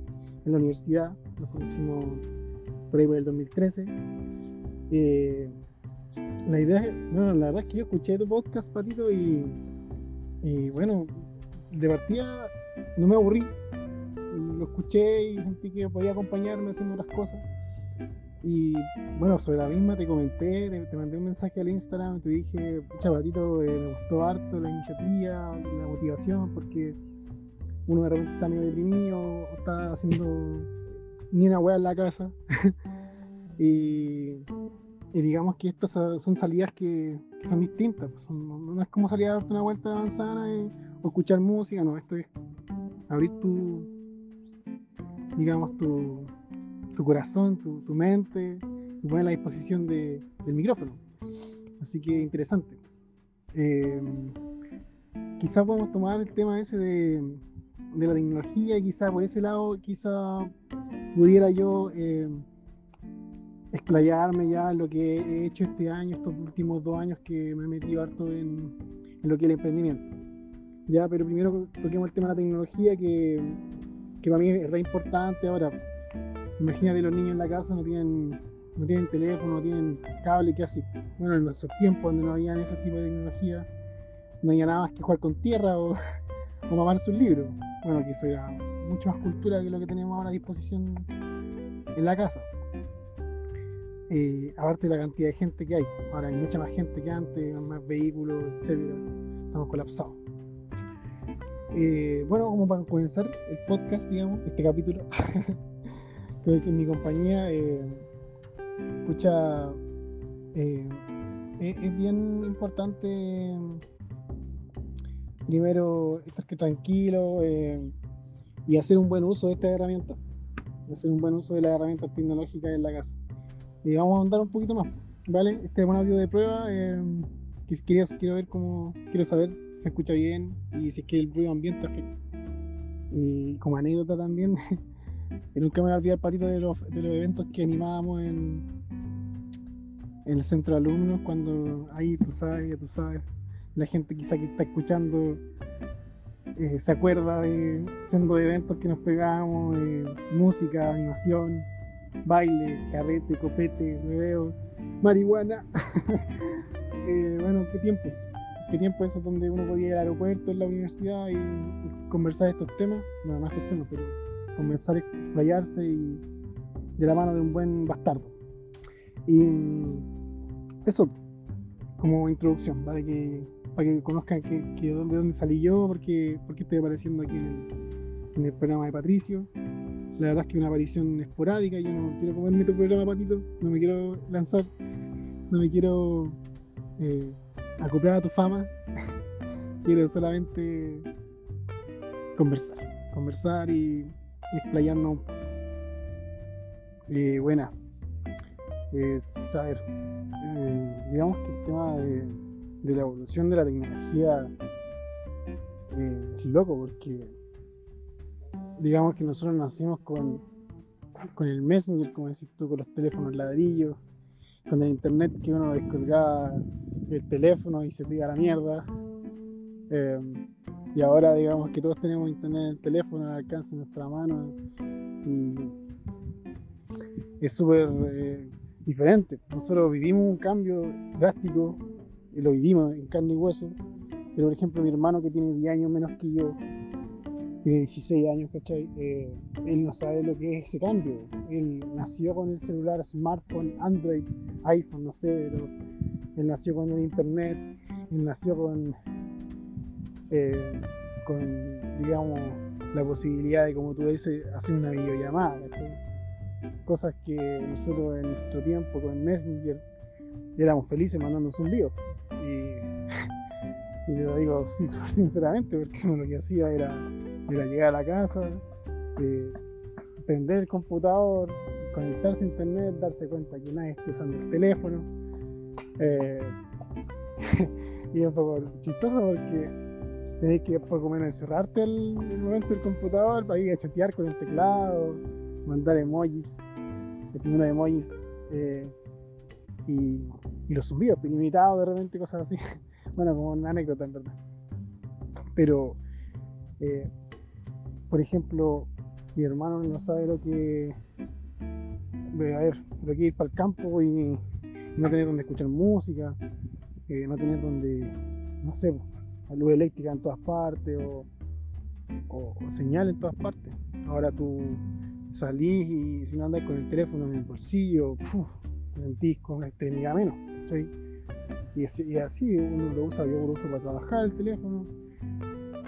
la universidad, nos conocimos por ahí por el 2013. Eh, la idea, bueno, la verdad es que yo escuché tu podcast, Patito, y, y bueno, de partida no me aburrí. Lo escuché y sentí que podía acompañarme haciendo otras cosas. Y bueno, sobre la misma te comenté, te, mandé un mensaje al Instagram, te dije, chavatito, eh, me gustó harto la iniciativa, la motivación, porque uno de repente está medio deprimido, está haciendo ni una hueá en la casa. y, digamos que estas son salidas que, son distintas. Pues no, es como salir a darte una vuelta de manzana o escuchar música, no, esto es abrir tu, digamos, tu, tu corazón, tu, tu mente y poner a la disposición de, del micrófono. Así que interesante. Eh, quizás podemos tomar el tema ese de, de la tecnología y quizá por ese lado quizá pudiera yo eh, explayarme ya lo que he hecho este año, estos últimos dos años que me he metido harto en, en lo que es el emprendimiento. Ya, pero primero toquemos el tema de la tecnología que, que para mí es re importante ahora Imagínate los niños en la casa no tienen, no tienen teléfono, no tienen cable, ¿qué así? Bueno, en nuestros tiempos donde no había ese tipo de tecnología, no había nada más que jugar con tierra o, o mamarse un libro. Bueno, que eso era mucho más cultura que lo que tenemos ahora a disposición en la casa. Eh, aparte de la cantidad de gente que hay, ahora hay mucha más gente que antes, más vehículos, etcétera. Estamos colapsados. Eh, bueno, como para comenzar el podcast, digamos, este capítulo, que, mi compañía, eh, escucha, eh, es, bien importante primero estar tranquilo eh, y hacer un buen uso de esta herramienta, hacer un buen uso de las herramientas tecnológicas en la casa. Y vamos a andar un poquito más, ¿vale? Este es un audio de prueba. que quería, quiero ver cómo, quiero saber si se escucha bien y si es que el ruido ambiente afecta. Y como anécdota también, Y nunca me voy a olvidar, Patito, de los, de los eventos que animábamos en, en el centro de alumnos, cuando ahí tú sabes, tú sabes, la gente quizá que está escuchando eh, se acuerda de siendo eventos que nos pegábamos, eh, música, animación, baile, carrete, copete, rodeo, marihuana. Eh, bueno, qué tiempos. Qué tiempo es donde uno podía ir al aeropuerto, en la universidad y, y conversar estos temas. Bueno, no estos temas, pero comenzar a explayarse y de la mano de un buen bastardo. Y eso, como introducción, para que, para que conozcan que, de dónde salí yo, porque, porque estoy apareciendo aquí en el, programa de Patricio. La verdad es que una aparición esporádica, yo no quiero comerme tu programa, Patito, no me quiero lanzar, no me quiero eh, acoplar a tu fama, quiero solamente conversar, conversar y explayarnos. Y buena, es, a ver, eh, digamos que el tema de, la evolución de la tecnología eh, es loco porque digamos que nosotros nacimos con, con el Messenger, como decís tú, con los teléfonos ladrillos, con el internet que uno descolgaba el teléfono y se pega la mierda. Eh, y ahora digamos que todos tenemos internet en el teléfono al alcance de nuestra mano y es súper eh, diferente. Nosotros vivimos un cambio drástico y lo vivimos en carne y hueso. Pero por ejemplo mi hermano que tiene 10 años menos que yo, tiene 16 años, ¿cachai? Eh, él no sabe lo que es ese cambio. Él nació con el celular, smartphone, Android, iPhone, no sé, pero él nació con el internet, él nació con eh, con, digamos, la posibilidad de, como tú dices, hacer una videollamada, Cosas que nosotros en nuestro tiempo con Messenger éramos felices mandando un video. Y, lo digo sí, sinceramente, porque uno lo que hacía era, era llegar a la casa, eh, prender el computador, conectarse a internet, darse cuenta que nadie está usando el teléfono. Eh, y es un poco chistoso porque tenés que poco menos encerrarte el, momento del computador para ir a chatear con el teclado, mandar emojis, el de emojis eh, y, los zumbidos, ilimitados de repente, cosas así. bueno, como una anécdota en verdad. Pero, eh, por ejemplo, mi hermano no sabe lo que. A ver, lo que ir para el campo y no tener donde escuchar música, eh, no tener donde, no sé, luz eléctrica en todas partes o, o, señal en todas partes. Ahora tú salís y si no andas con el teléfono en el bolsillo, te sentís con una extremidad menos. Y, así uno lo usa, yo lo uso para trabajar el teléfono.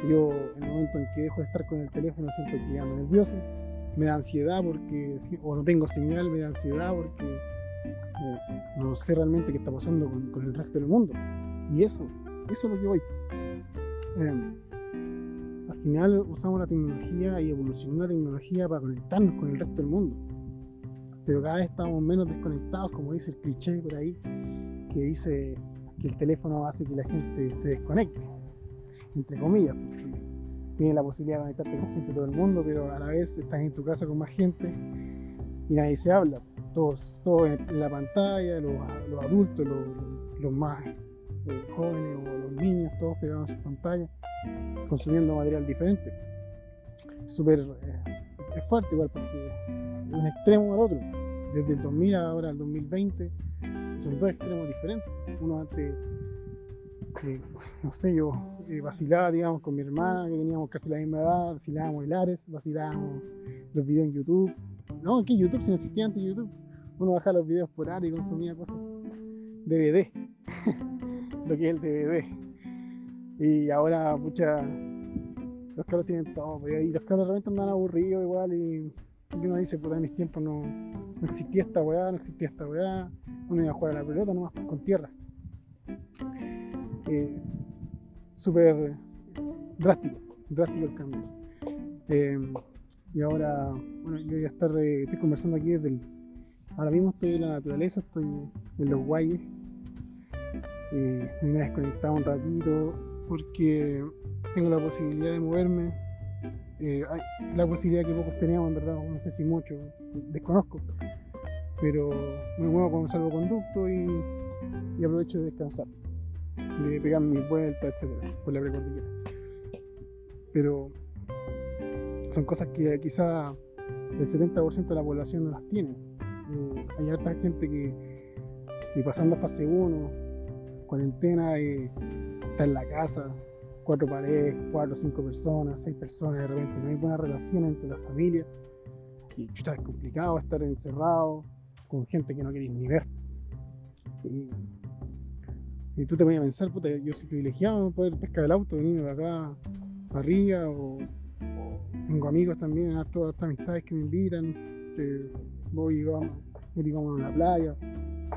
Yo en el momento en que dejo de estar con el teléfono siento que ando nervioso, me da ansiedad porque, o no tengo señal, me da ansiedad porque eh, no sé realmente qué está pasando con, el resto del mundo. Y eso, eso es lo que voy. Em, al final usamos la tecnología y evolucionó la tecnología para conectarnos con el resto del mundo. Pero cada vez estamos menos desconectados, como dice el cliché por ahí, que dice que el teléfono hace que la gente se desconecte, entre comillas, porque tienes la posibilidad de conectarte con gente de todo el mundo, pero a la vez estás en tu casa con más gente y nadie se habla. Todos, todos en la pantalla, los, adultos, los, más eh, jóvenes o los niños, todos pegados en sus pantallas, consumiendo material diferente. Súper eh, es fuerte igual porque de un extremo al otro. Desde el 2000 ahora al 2020 son dos extremos diferentes. Uno antes, no sé, yo eh, vacilaba, digamos, con mi hermana, que teníamos casi la misma edad, vacilábamos el Ares, vacilábamos los videos en YouTube. No, ¿qué YouTube? Si no existía antes YouTube. Uno bajaba los videos por Ares y consumía cosas. DVD. Lo que es el DVD. Y ahora, pucha, los carros tienen todo, pues, y los carros realmente andan aburridos igual y, uno dice, puta, en mis tiempos no, no, existía esta weá, no existía esta weá, uno iba a jugar a la pelota nomás con tierra. Eh, Súper drástico, drástico el cambio. Eh, y ahora, bueno, yo voy a estar, estoy conversando aquí desde el, ahora mismo estoy en la naturaleza, estoy en los guayes, me vine a desconectar un ratito porque tengo la posibilidad de moverme. Eh, la posibilidad que pocos teníamos, en verdad, no sé si mucho, desconozco. Pero me muevo con un salvoconducto y, y aprovecho de descansar, de pegar mis vueltas, etcétera, por la precordillera. Pero son cosas que quizá el 70% de la población no las tiene. Eh, hay harta gente que, que pasando a fase 1, cuarentena, eh, está en la casa, cuatro paredes, cuatro, cinco personas, seis personas, de repente no hay buena relación entre las familias. Y está es complicado estar encerrado con gente que no queréis ni ver. Y, tú te voy a pensar, puta, yo soy privilegiado poder pescar el auto, venirme de acá para arriba, o, tengo amigos también, todas estas amistades que me invitan, voy y vamos, vamos a la playa,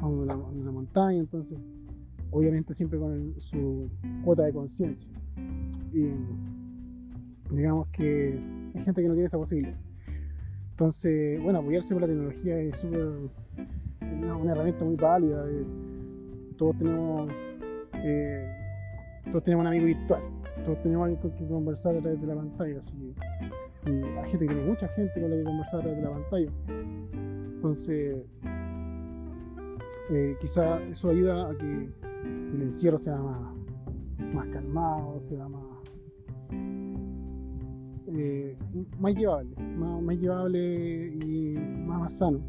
vamos a la, montaña, entonces obviamente siempre con su cuota de conciencia. Y digamos que hay gente que no tiene esa posibilidad. Entonces, bueno, apoyarse por la tecnología es súper una, herramienta muy válida. Eh, todos tenemos eh, todos tenemos un amigo virtual, todos tenemos alguien con quien conversar a través de la pantalla. y hay gente que tiene mucha gente con la que conversar a través de la pantalla. Entonces, eh, quizá eso ayuda a que el encierro sea más, más calmado, sea más, eh, más llevable, más, llevable y más, sano.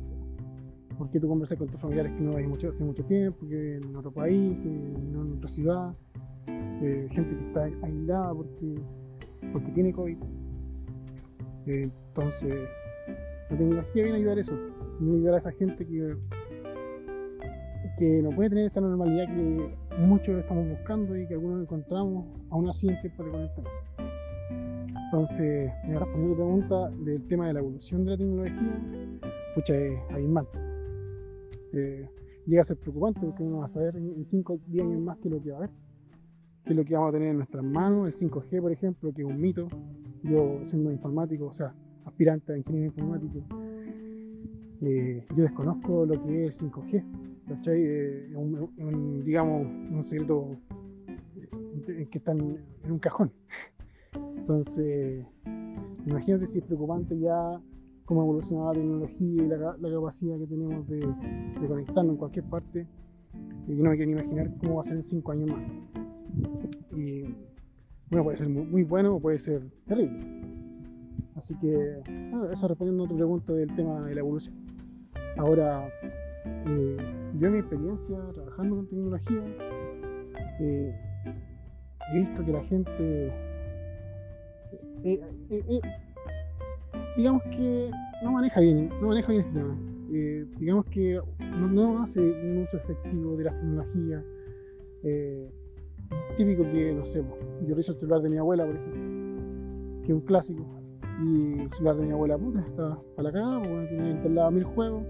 Porque tú conversas con tus familiares que no ves mucho, hace mucho tiempo, que en otro país, que en otra ciudad, eh, gente que está aislada porque, porque tiene COVID. Eh, entonces, la tecnología viene a ayudar a eso, viene a ayudar a esa gente que, que no puede tener esa normalidad que muchos estamos buscando y que algunos encontramos aún así en tiempo de conectar. Entonces, respondiendo a tu pregunta del tema de la evolución de la tecnología, pucha, es abismante. Eh, llega a ser preocupante porque uno va a saber en 5 o 10 años más qué es lo que va a haber, qué es lo que vamos a tener en nuestras manos, el 5G, por ejemplo, que es un mito. Yo, siendo informático, o sea, aspirante a ingeniero informático, eh, yo desconozco lo que es el 5G ¿cachai? Eh, un, digamos, un secreto eh, que está en, un cajón. Entonces, imagínate si es preocupante ya cómo ha evolucionado la tecnología y la, capacidad que tenemos de, conectarnos en cualquier parte. Y no me quiero imaginar cómo va a ser en cinco años más. Y bueno, puede ser muy, bueno o puede ser terrible. Así que, eso respondiendo a tu pregunta del tema de la evolución. Ahora, eh, yo mi experiencia trabajando con tecnología, eh, he visto que la gente eh, eh, digamos que no maneja bien, no maneja bien este tema. digamos que no, hace un uso efectivo de la tecnología. típico que, no sé, yo reviso el celular de mi abuela, por ejemplo, que es un clásico. Y el celular de mi abuela, puta, está para la cagada, porque tiene instalado mil juegos,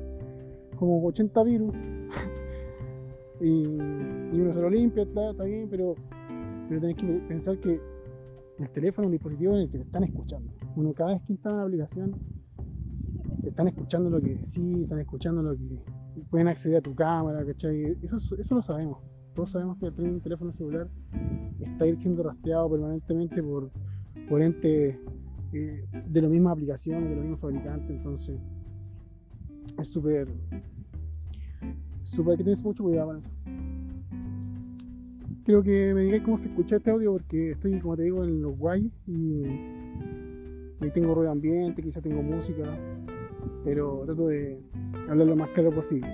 como 80 virus. y, uno se lo limpia, está, bien, pero, pero tenés que pensar que el teléfono es un dispositivo en el que te están escuchando. Uno cada vez que instala una aplicación, te están escuchando lo que decís, están escuchando lo que pueden acceder a tu cámara, ¿cachai? Eso, eso lo sabemos. Todos sabemos que un teléfono celular está siendo rastreado permanentemente por, por entes eh, de las mismas aplicaciones, de los mismos fabricantes, entonces es súper súper que tienes mucho cuidado con eso creo que me digáis cómo se escucha este audio porque estoy, como te digo, en los guay y ahí tengo ruido ambiente, quizás tengo música, pero trato de hablar lo más claro posible.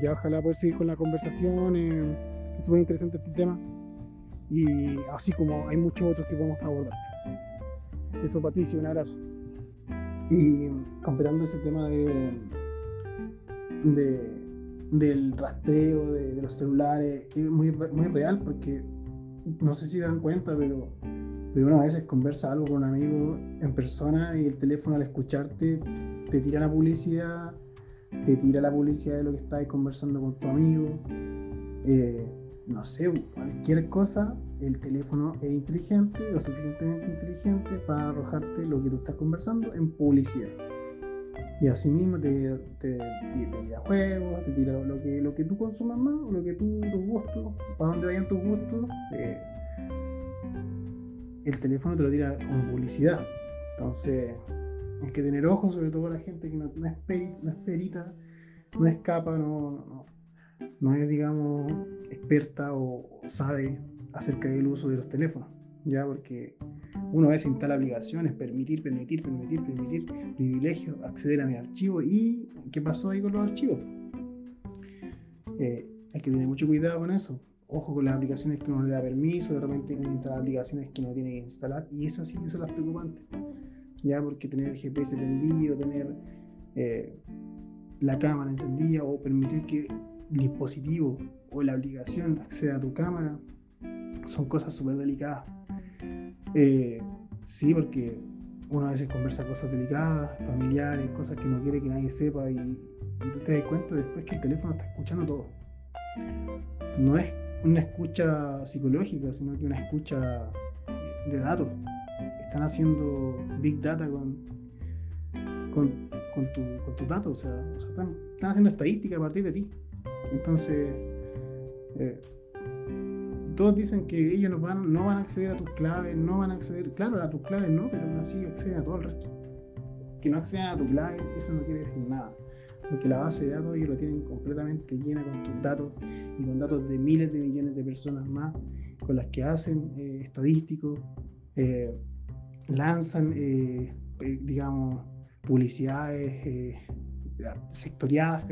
Ya ojalá poder seguir con la conversación, eh, es súper interesante este tema y así como hay muchos otros que podemos abordar. Eso Patricio, un abrazo. Y completando ese tema de, de del rastreo de, los celulares es muy, muy real porque no sé si dan cuenta, pero, pero uno a veces conversa algo con un amigo en persona y el teléfono al escucharte te tira la publicidad, te tira la publicidad de lo que estás conversando con tu amigo. Eh, no sé, cualquier cosa, el teléfono es inteligente, lo suficientemente inteligente para arrojarte lo que tú estás conversando en publicidad. Y así mismo te, te, tira juegos, te tira lo que, lo que tú consumas más, lo que tú, tus gustos, para dónde vayan tus gustos. Eh, el teléfono te lo tira como publicidad. Entonces, hay que tener ojos, sobre todo la gente que no, es, perita, no es perita, no es capa, no, no, es, digamos, experta o sabe acerca del uso de los teléfonos. Ya, porque uno a veces instala aplicaciones, permitir, permitir, permitir, permitir, privilegio, acceder a mi archivo y ¿qué pasó ahí con los archivos? Eh, hay que tener mucho cuidado con eso. Ojo con las aplicaciones que uno le da permiso, de repente uno instala aplicaciones que no tiene que instalar y esas sí son las preocupantes. Ya porque tener el GPS prendido, tener eh, la cámara encendida o permitir que el dispositivo o la aplicación acceda a tu cámara son cosas súper delicadas eh, sí, porque uno a veces conversa cosas delicadas, familiares, cosas que no quiere que nadie sepa y, tú te das cuenta después que el teléfono está escuchando todo. No es una escucha psicológica, sino que una escucha de datos. Están haciendo big data con, con tus datos, o sea, están, haciendo estadística a partir de ti. Entonces, eh, todos dicen que ellos no van, no van a acceder a tus claves, no van a acceder, claro, a tus claves no, pero así acceden a todo el resto. Que no accedan a tus claves, eso no quiere decir nada. Porque la base de datos ellos lo tienen completamente llena con tus datos y con datos de miles de millones de personas más, con las que hacen eh, estadísticos, eh, lanzan, eh, digamos, publicidades sectoriadas,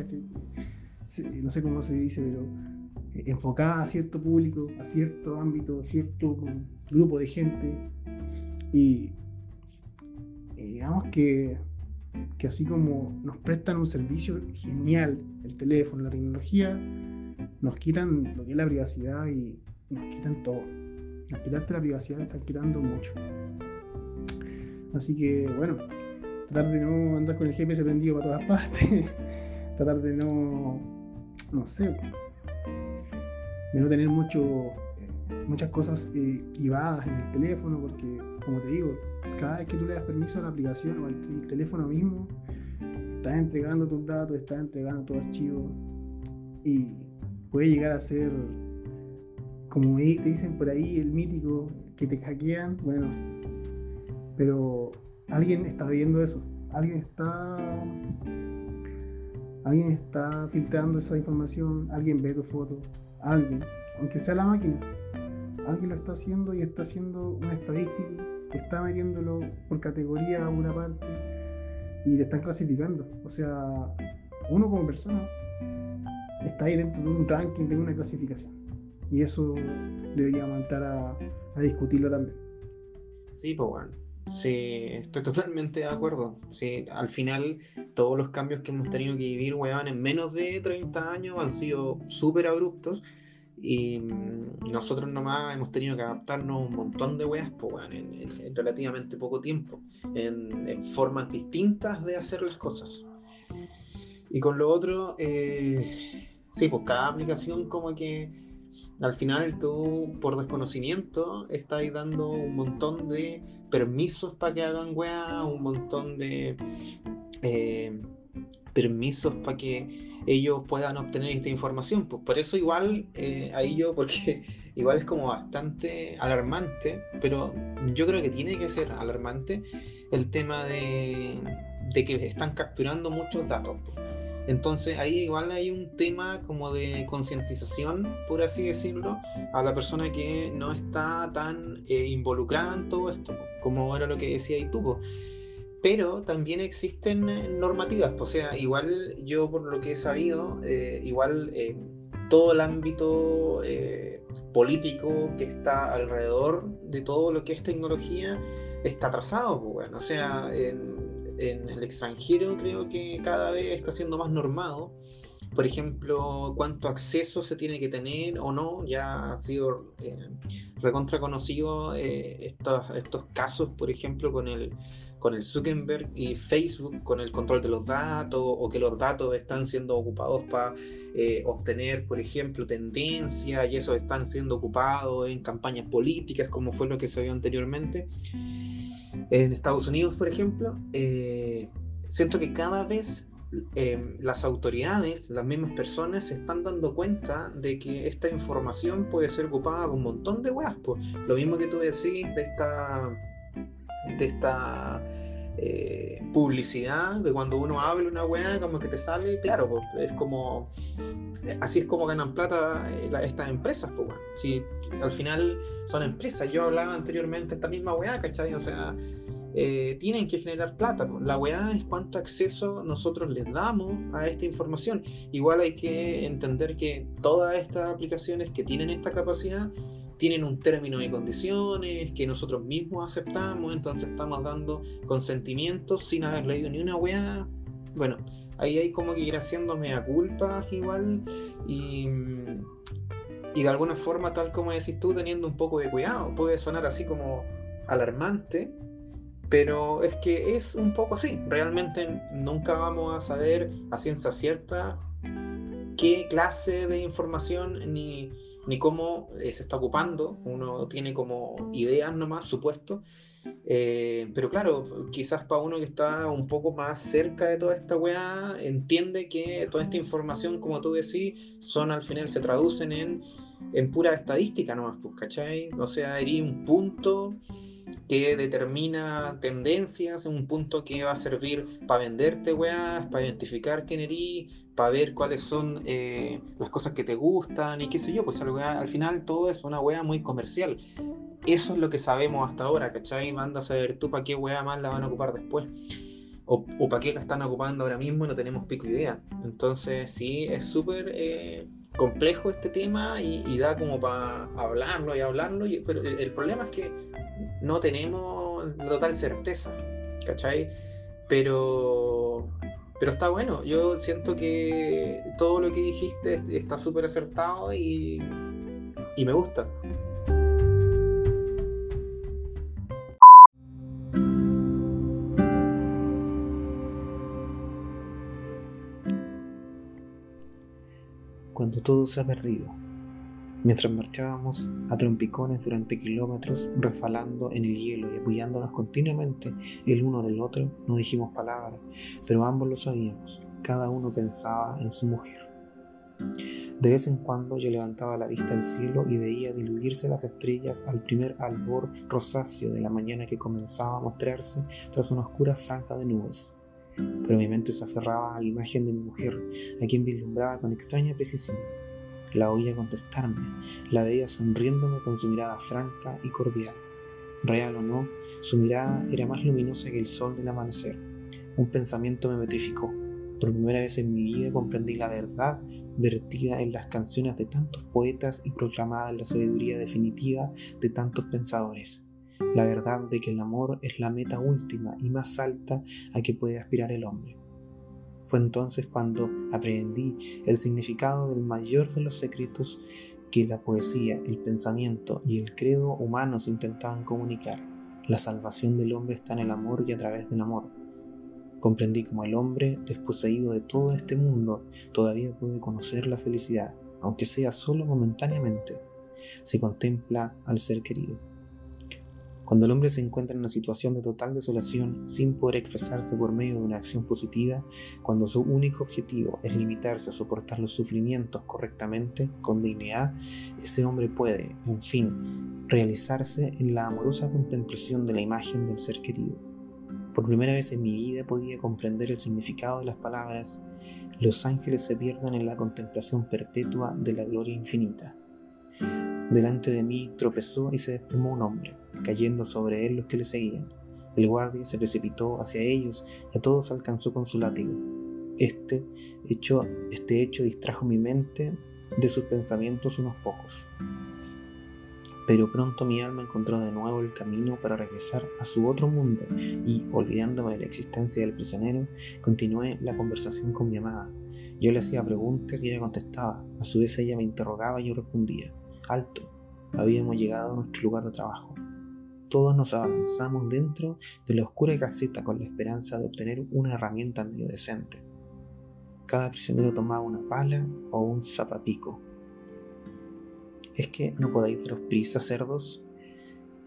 no sé cómo se dice, pero enfocada a cierto público, a cierto ámbito, a cierto grupo de gente. Y, digamos que, que, así como nos prestan un servicio genial, el teléfono, la tecnología, nos quitan lo que es la privacidad y nos quitan todo. Al quitarte la privacidad están quitando mucho. Así que bueno, tratar de no andar con el GPS prendido para todas partes, tratar de no, no sé, de no tener mucho, eh, muchas cosas eh, privadas en el teléfono, porque como te digo, cada vez que tú le das permiso a la aplicación o al teléfono mismo, estás entregando tus datos, estás entregando tu archivo y puede llegar a ser, como te dicen por ahí, el mítico que te hackean, bueno, pero alguien está viendo eso, alguien está alguien está filtrando esa información, alguien ve tu foto, alguien, aunque sea la máquina, alguien lo está haciendo y está haciendo un estadístico, está metiéndolo por categoría a una parte y le están clasificando. O sea, uno como persona está ahí dentro de un ranking, de una clasificación. Y eso deberíamos entrar a, discutirlo también. Sí, pues. Sí, estoy totalmente de acuerdo. Sí, al final, todos los cambios que hemos tenido que vivir, weón, en menos de 30 años han sido súper abruptos. Y mm, nosotros nomás hemos tenido que adaptarnos un montón de weas, pues, weón, en, relativamente poco tiempo, en, formas distintas de hacer las cosas. Y con lo otro, eh, sí, pues cada aplicación como que al final tú, por desconocimiento, estás dando un montón de permisos para que hagan weá, un montón de eh, permisos para que ellos puedan obtener esta información. Pues por eso igual, eh, ahí yo, porque igual es como bastante alarmante, pero yo creo que tiene que ser alarmante el tema de, de que están capturando muchos datos. Pues. Entonces ahí igual hay un tema como de concientización, por así decirlo, a la persona que no está tan eh, involucrada en todo esto, como era lo que decía tú. Pero también existen eh, normativas, o sea, igual yo por lo que he sabido, eh, igual todo el ámbito político que está alrededor de todo lo que es tecnología está atrasado, pues, bueno, o sea, en el extranjero creo que cada vez está siendo más normado. Por ejemplo, cuánto acceso se tiene que tener o no, ya ha sido eh, recontra conocido eh, estos, estos casos, por ejemplo, con el, con el Zuckerberg y Facebook, con el control de los datos o que los datos están siendo ocupados para eh, obtener, por ejemplo, tendencias y esos están siendo ocupados en campañas políticas, como fue lo que se vio anteriormente. En Estados Unidos, por ejemplo, eh, siento que cada vez eh, las autoridades, las mismas personas, se están dando cuenta de que esta información puede ser ocupada por un montón de weas. Lo mismo que tú decís de esta, de esta eh, publicidad, de cuando uno habla una wea, como que te sale, claro, pues, es como, así es como ganan plata estas empresas, pues, si al final son empresas, yo hablaba anteriormente esta misma wea, ¿cachai? O sea, eh, tienen que generar plata. La weá es cuánto acceso nosotros les damos a esta información. Igual hay que entender que todas estas aplicaciones que tienen esta capacidad tienen un término y condiciones que nosotros mismos aceptamos, entonces estamos dando consentimientos sin haber leído ni una weá. Bueno, ahí hay como que ir haciéndome a culpas igual y, y de alguna forma, tal como decís tú, teniendo un poco de cuidado. Puede sonar así como alarmante, pero es que es un poco así. Realmente nunca vamos a saber a ciencia cierta qué clase de información ni, ni cómo eh, se está ocupando. Uno tiene como ideas nomás, supuesto. Eh, pero claro, quizás para uno que está un poco más cerca de toda esta weá, entiende que toda esta información, como tú decís, son al final se traducen en, en pura estadística nomás, pues, ¿cachai? O sea, iría un punto que determina tendencias, un punto que va a servir para venderte weas, para identificar quién eres, para ver cuáles son eh, las cosas que te gustan y qué sé yo, pues al, final todo es una wea muy comercial. Eso es lo que sabemos hasta ahora, ¿cachai? Manda a saber tú para qué wea más la van a ocupar después. O, para qué la están ocupando ahora mismo no tenemos pico idea. Entonces, sí, es súper eh, complejo este tema y, da como para hablarlo y hablarlo, pero el, problema es que no tenemos total certeza, ¿cachai? Pero, pero está bueno, yo siento que todo lo que dijiste está súper acertado y, y me gusta. Todo se ha perdido. Mientras marchábamos a trompicones durante kilómetros, refalando en el hielo y apoyándonos continuamente el uno del otro, no dijimos palabras, pero ambos lo sabíamos. Cada uno pensaba en su mujer. De vez en cuando yo levantaba la vista al cielo y veía diluirse las estrellas al primer albor rosáceo de la mañana que comenzaba a mostrarse tras una oscura franja de nubes pero mi mente se aferraba a la imagen de mi mujer, a quien vislumbraba con extraña precisión. La oía contestarme, la veía sonriéndome con su mirada franca y cordial. Real o no, su mirada era más luminosa que el sol del amanecer. Un pensamiento me metrificó. Por primera vez en mi vida comprendí la verdad vertida en las canciones de tantos poetas y proclamada en la sabiduría definitiva de tantos pensadores. La verdad de que el amor es la meta última y más alta a que puede aspirar el hombre. Fue entonces cuando aprendí el significado del mayor de los secretos que la poesía, el pensamiento y el credo humanos intentaban comunicar. La salvación del hombre está en el amor y a través del amor. Comprendí como el hombre, desposeído de todo este mundo, todavía puede conocer la felicidad, aunque sea solo momentáneamente, si contempla al ser querido. Cuando el hombre se encuentra en una situación de total desolación sin poder expresarse por medio de una acción positiva, cuando su único objetivo es limitarse a soportar los sufrimientos correctamente, con dignidad, ese hombre puede, en fin, realizarse en la amorosa contemplación de la imagen del ser querido. Por primera vez en mi vida podía comprender el significado de las palabras los ángeles se pierden en la contemplación perpetua de la gloria infinita. Delante de mí tropezó y se desplomó un hombre, cayendo sobre él los que le seguían. El guardia se precipitó hacia ellos y a todos alcanzó con su látigo. Este hecho, este hecho distrajo mi mente de sus pensamientos unos pocos. Pero pronto mi alma encontró de nuevo el camino para regresar a su otro mundo y, olvidándome de la existencia del prisionero, continué la conversación con mi amada. Yo le hacía preguntas y ella contestaba. A su vez ella me interrogaba y yo respondía. Alto, habíamos llegado a nuestro lugar de trabajo. Todos nos avanzamos dentro de la oscura caseta con la esperanza de obtener una herramienta medio decente. Cada prisionero tomaba una pala o un zapapico. ¿Es que no podéis daros prisa, cerdos?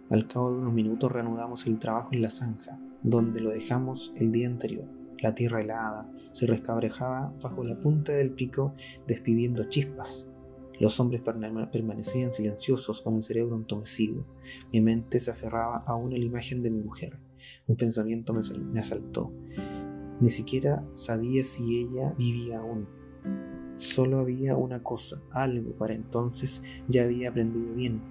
Al cabo de unos minutos reanudamos el trabajo en la zanja, donde lo dejamos el día anterior. La tierra helada se rescabrejaba bajo la punta del pico despidiendo chispas los hombres permanecían silenciosos con el cerebro entomecido. Mi mente se aferraba aún a la imagen de mi mujer. Un pensamiento me asaltó. Ni siquiera sabía si ella vivía aún. Solo había una cosa, algo para entonces ya había aprendido bien,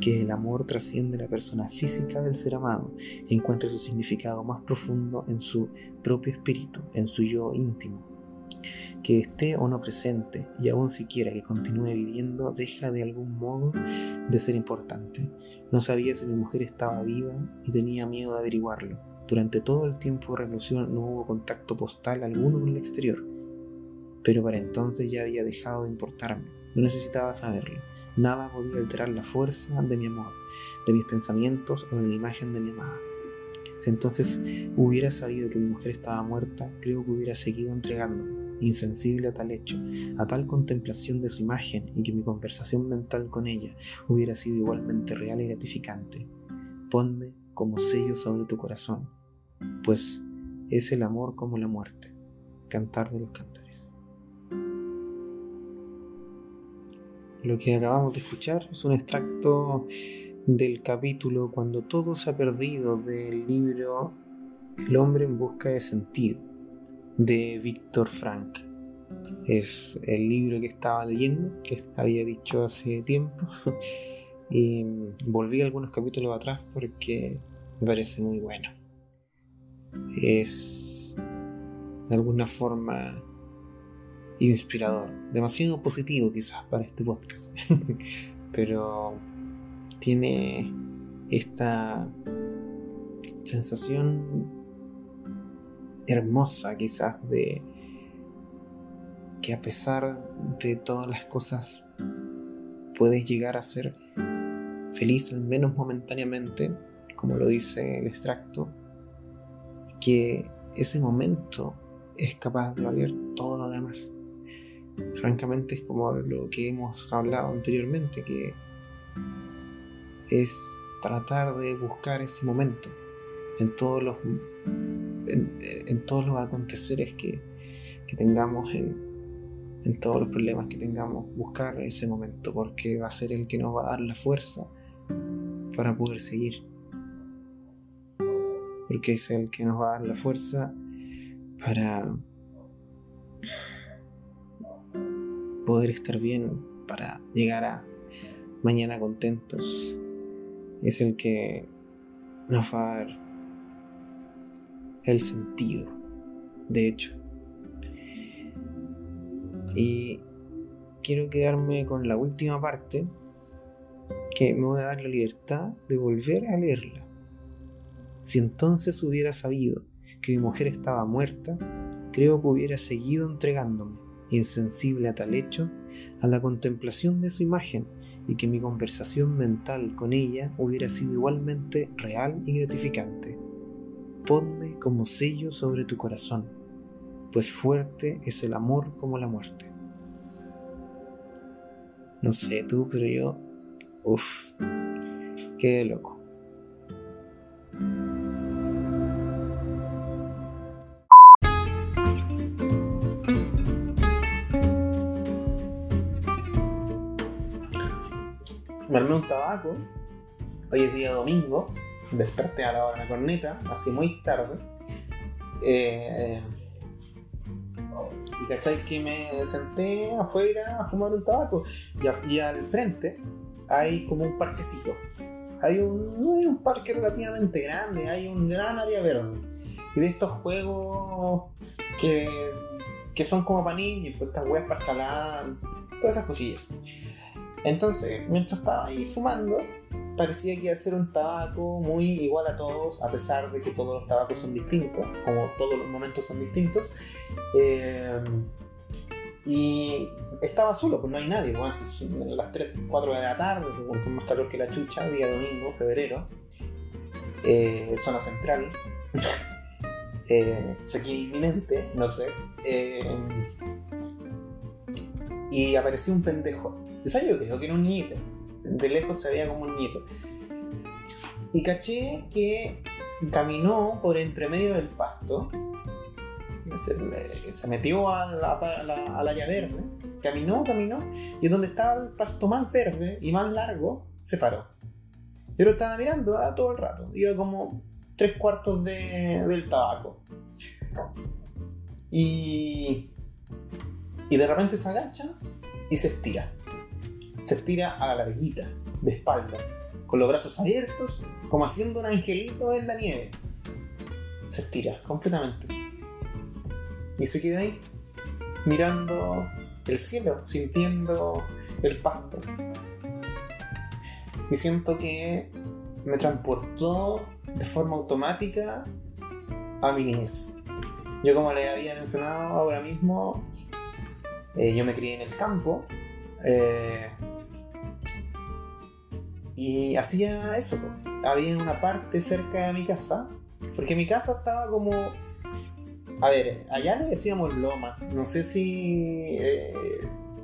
que el amor trasciende la persona física del ser amado y encuentra su significado más profundo en su propio espíritu, en su yo íntimo que esté o no presente y aún siquiera que continúe viviendo deja de algún modo de ser importante. No sabía si mi mujer estaba viva y tenía miedo de averiguarlo. Durante todo el tiempo de reclusión no hubo contacto postal alguno con el exterior, pero para entonces ya había dejado de importarme. No necesitaba saberlo. Nada podía alterar la fuerza de mi amor, de mis pensamientos o de la imagen de mi amada. Si entonces hubiera sabido que mi mujer estaba muerta, creo que hubiera seguido entregándome insensible a tal hecho, a tal contemplación de su imagen y que mi conversación mental con ella hubiera sido igualmente real y gratificante. Ponme como sello sobre tu corazón, pues es el amor como la muerte. Cantar de los cantares. Lo que acabamos de escuchar es un extracto del capítulo Cuando todo se ha perdido del libro El hombre en busca de sentido de Víctor Frank. Es el libro que estaba leyendo, que había dicho hace tiempo. y volví algunos capítulos atrás porque me parece muy bueno. Es de alguna forma inspirador, demasiado positivo quizás para este podcast, pero tiene esta sensación hermosa quizás de que a pesar de todas las cosas puedes llegar a ser feliz al menos momentáneamente, como lo dice el extracto, y que ese momento es capaz de valer todo lo demás. Francamente es como lo que hemos hablado anteriormente, que es tratar de buscar ese momento en todos los en, todos los aconteceres que, tengamos, en, en todos los problemas que tengamos, buscar ese momento, porque va a ser el que nos va a dar la fuerza para poder seguir. Porque es el que nos va a dar la fuerza para poder estar bien, para llegar a mañana contentos. Es el que nos va a dar el sentido, de hecho. Y quiero quedarme con la última parte, que me voy a dar la libertad de volver a leerla. Si entonces hubiera sabido que mi mujer estaba muerta, creo que hubiera seguido entregándome, insensible a tal hecho, a la contemplación de su imagen y que mi conversación mental con ella hubiera sido igualmente real y gratificante. Ponme como sello sobre tu corazón, pues fuerte es el amor como la muerte. No sé tú, pero yo... Uf, qué loco. Me armé un tabaco. Hoy es día domingo. Desperté a la hora de la corneta, así muy tarde. Eh, y cachai que me senté afuera a fumar un tabaco. Y, al frente hay como un parquecito. Hay un, un parque relativamente grande, hay un gran área verde. Y de estos juegos que, que son como para niños, pues estas weas para escalar, todas esas cosillas. Entonces, mientras estaba ahí fumando, parecía que iba a ser un tabaco muy igual a todos, a pesar de que todos los tabacos son distintos, como todos los momentos son distintos. Eh, y estaba solo, pues no hay nadie, bueno, son las 3, 4 de la tarde, con más calor que la chucha, día domingo, febrero, eh, zona central, eh, sequía inminente, no sé. Eh, y apareció un pendejo o sea, yo creo que era un niñito. De lejos se veía como un nieto. Y caché que caminó por entre medio del pasto. Se, metió a la, a, la, verde. Caminó, caminó. Y donde estaba el pasto más verde y más largo, se paró. Yo lo estaba mirando a todo el rato. Iba como tres cuartos de, del tabaco. Y de repente se agacha y se estira se estira a la larguita, de espalda, con los brazos abiertos, como haciendo un angelito en la nieve. Se estira completamente. Y se queda ahí, mirando el cielo, sintiendo el pasto. Y siento que me transportó de forma automática a mi niñez. Yo como le había mencionado ahora mismo, eh, yo me crié en el campo. Eh, y hacía eso. Había una parte cerca de mi casa, porque mi casa estaba como... A ver, allá le decíamos lomas. No sé si... Eh,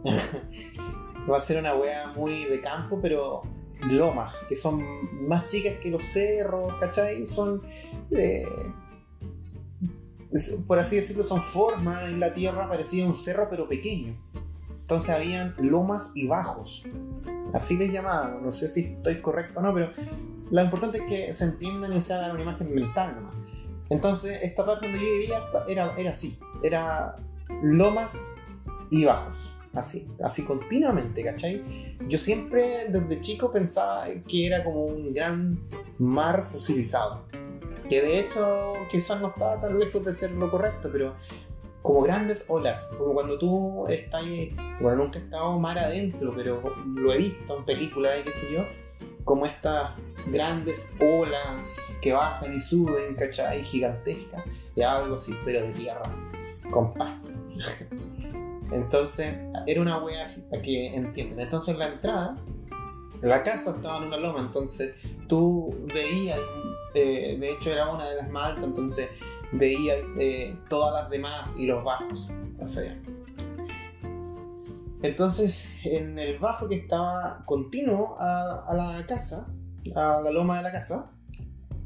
va a ser una wea muy de campo, pero lomas, que son más chicas que los cerros, ¿cachai? Son... Eh, por así decirlo, son formas en la tierra parecía un cerro pero pequeño. Entonces habían lomas y bajos. Así les llamaban, no sé si estoy correcto o no, pero lo importante es que se entiendan y se hagan una imagen mental nomás. Entonces, esta parte donde yo vivía era, era así, era lomas y bajos, así, así continuamente, ¿cachai? Yo siempre desde chico pensaba que era como un gran mar fusilizado, que de hecho quizás no estaba tan lejos de ser lo correcto, pero como grandes olas, como cuando tú estás, bueno, nunca he estado mar adentro, pero lo he visto en películas y qué sé yo, como estas grandes olas que bajan y suben, ¿cachai? Gigantescas, y algo así, pero de tierra, con pasto. Entonces, era una wea así, para que entiendan. Entonces, la entrada, la casa estaba en una loma, entonces tú veías, eh, de hecho era una de las más altas, entonces veía eh, todas las demás y los bajos. O entonces, en el bajo que estaba continuo a, la casa, a la loma de la casa,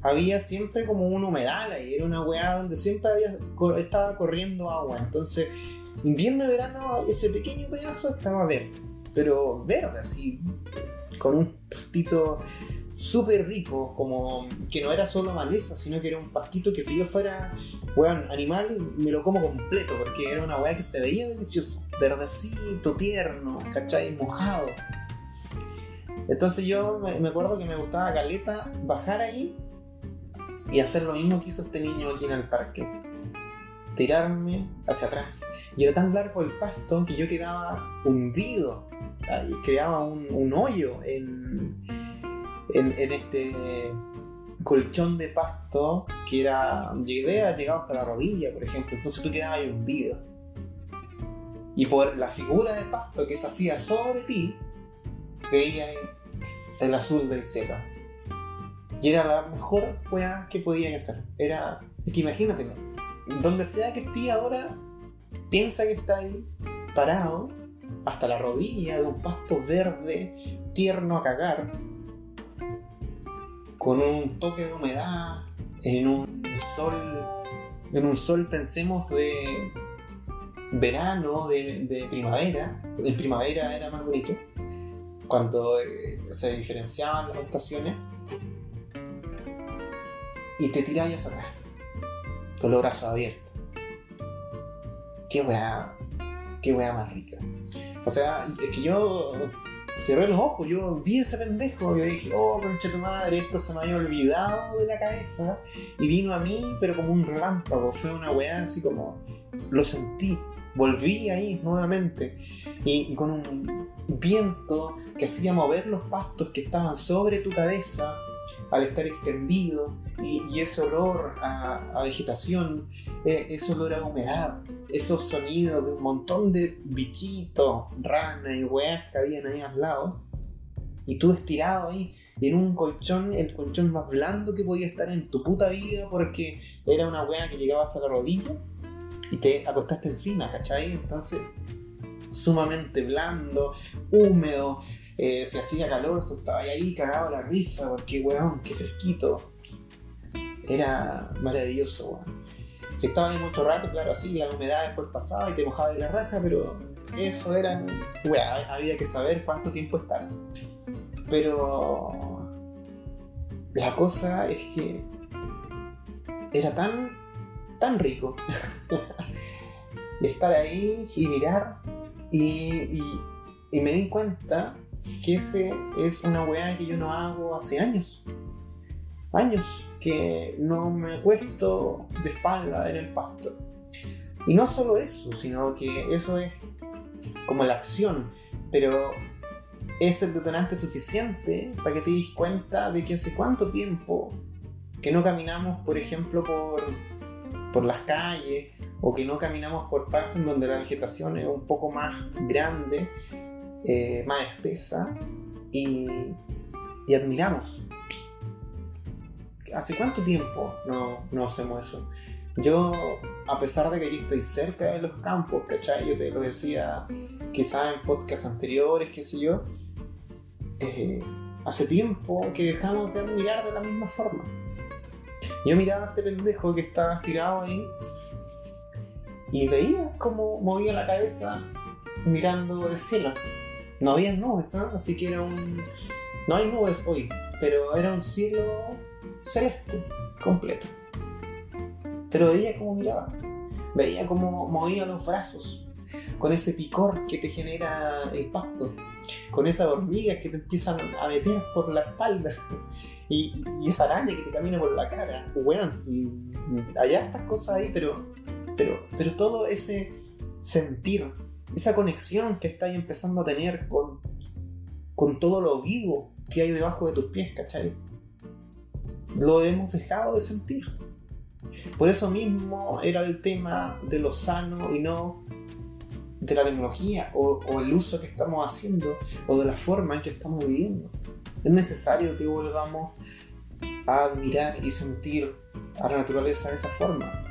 había siempre como un humedal ahí, era una weá donde siempre había, estaba corriendo agua. Entonces, invierno y verano, ese pequeño pedazo estaba verde, pero verde, así, con un pastito súper rico, como que no era solo maleza, sino que era un pastito que si yo fuera, weón, animal, me lo como completo, porque era una weá que se veía deliciosa, verdecito, tierno, ¿cachai? Mojado. Entonces yo me, acuerdo que me gustaba caleta bajar ahí y hacer lo mismo que hizo este niño aquí en el parque. tirarme hacia atrás. Y era tan largo el pasto que yo quedaba hundido. Ahí creaba un, un hoyo en, en, en este colchón de pasto que era, llegué llegado hasta la rodilla, por ejemplo, entonces tú quedabas ahí hundido. Y por la figura de pasto que se hacía sobre ti, veía el azul del cielo. Y era la mejor weá que podía hacer. Era. Es que imagínate, donde sea que esté ahora, piensa que está ahí parado hasta la rodilla de un pasto verde, tierno a cagar, con un toque de humedad, en un sol, en un sol pensemos de verano, de, primavera, en primavera era más bonito, cuando eh, se diferenciaban las estaciones, y te tiráis atrás, con los brazos abiertos. Qué weá, qué weá más rica. O sea, es que yo cerré los ojos, yo vi ese pendejo, yo dije, oh, concha tu madre, esto se me había olvidado de la cabeza, y vino a mí, pero como un relámpago, fue una weá así como, lo sentí, volví ahí nuevamente, y, con un viento que hacía mover los pastos que estaban sobre tu cabeza, al estar extendido, y, ese olor a, vegetación, eh, ese olor a humedad, esos sonidos de un montón de bichitos, ranas y weas que habían ahí al lado, y tú estirado ahí en un colchón, el colchón más blando que podía estar en tu puta vida, porque era una wea que llegaba hasta la rodilla, y te acostaste encima, ¿cachai? Entonces, sumamente blando, húmedo, eh, se hacía calor, tú estabas ahí cagado la risa, porque weón, qué fresquito. Era maravilloso, weón. Si estaba ahí mucho rato, claro, así la humedad después pasaba y te mojaba de la raja, pero eso eran. Weón, había que saber cuánto tiempo estar. Pero. La cosa es que. Era tan. tan rico. estar ahí y mirar. Y, y me di cuenta que ese es una weá que yo no hago hace años. Años que no me acuesto de espalda en el pasto. Y no solo eso, sino que eso es como la acción, pero es el detonante suficiente para que te des cuenta de que hace cuánto tiempo que no caminamos, por ejemplo, por, por las calles o que no caminamos por partes en donde la vegetación es un poco más grande eh, más espesa y, admiramos. ¿Hace cuánto tiempo no, hacemos eso? Yo, a pesar de que yo estoy cerca de los campos, ¿cachai? Yo te lo decía quizá en podcasts anteriores, qué sé yo, eh, hace tiempo que dejamos de admirar de la misma forma. Yo miraba a este pendejo que estaba estirado ahí y veía cómo movía la cabeza mirando el cielo. No había nubes, así que era un... No hay nubes hoy, pero era un cielo celeste, completo. Pero veía cómo miraba, veía cómo movía los brazos, con ese picor que te genera el pasto, con esas hormigas que te empiezan a meter por la espalda, y, esa araña que te camina por la cara. Weón, si allá estas cosas ahí, pero, pero, pero todo ese sentir esa conexión que estás empezando a tener con, con todo lo vivo que hay debajo de tus pies, ¿cachai? Lo hemos dejado de sentir. Por eso mismo era el tema de lo sano y no de la tecnología o, o, el uso que estamos haciendo o de la forma en que estamos viviendo. Es necesario que volvamos a admirar y sentir a la naturaleza de esa forma.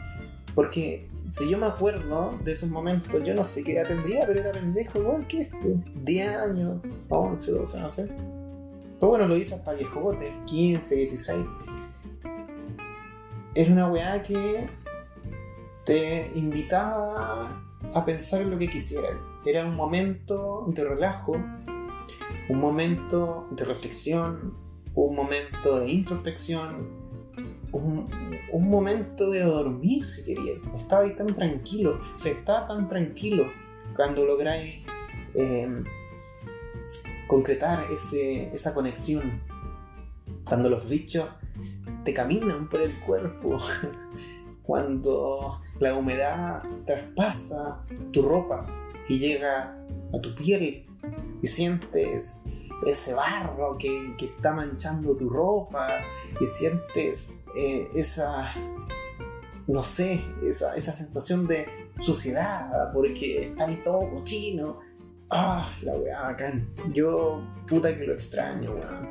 Porque si yo me acuerdo de esos momentos, yo no sé qué edad tendría, pero era pendejo igual que este. 10 años, 11, 12, no sé. Pero bueno, lo hice hasta viejote, 15, 16. Era una weá que te invitaba a pensar en lo que quisieras. Era un momento de relajo, un momento de reflexión, un momento de introspección, un, momento de dormir, si quería. Estaba ahí tan tranquilo, se está tan tranquilo cuando lográis eh, concretar ese, esa conexión. Cuando los bichos te caminan por el cuerpo cuando la humedad traspasa tu ropa y llega a tu piel y sientes ese barro que, está manchando tu ropa y sientes eh, esa, no sé, esa, esa sensación de suciedad porque está ahí todo cochino. Ah, la weá bacán. Yo, puta que lo extraño, weón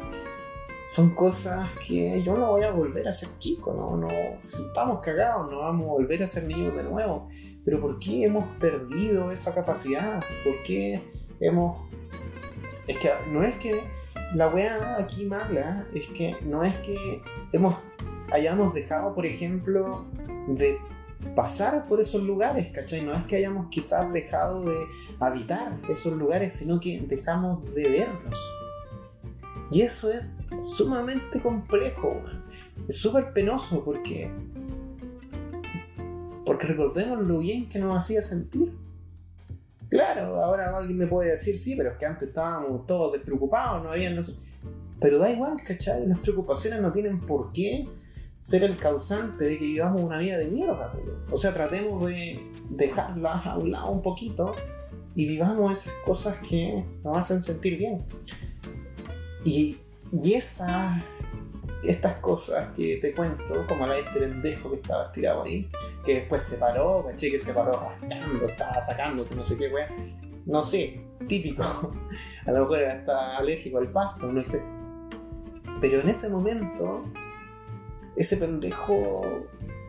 son cosas que yo no voy a volver a ser chico, ¿no? no estamos cagados, no vamos a volver a ser niños de nuevo. Pero ¿por qué hemos perdido esa capacidad? ¿Por qué hemos... Es que no es que la wea aquí mala, es que no es que hemos hayamos dejado, por ejemplo, de pasar por esos lugares, ¿cachai? No es que hayamos quizás dejado de habitar esos lugares, sino que dejamos de verlos. Y eso es sumamente complejo, es súper penoso porque. Porque recordemos lo bien que nos hacía sentir. Claro, ahora alguien me puede decir, sí, pero es que antes estábamos todos despreocupados, no había. No Pero da igual, ¿cachai? Las preocupaciones no tienen por qué ser el causante de que vivamos una vida de mierda. O sea, tratemos de dejarlas a un lado un poquito y vivamos esas cosas que nos hacen sentir bien. Y, y esa, estas cosas que te cuento, como la de este pendejo que estaba estirado ahí, que después se paró, caché que se paró rascando, estaba sacándose, no sé qué, weón. No sé, típico. A lo mejor está alérgico al pasto, no sé. Pero en ese momento, ese pendejo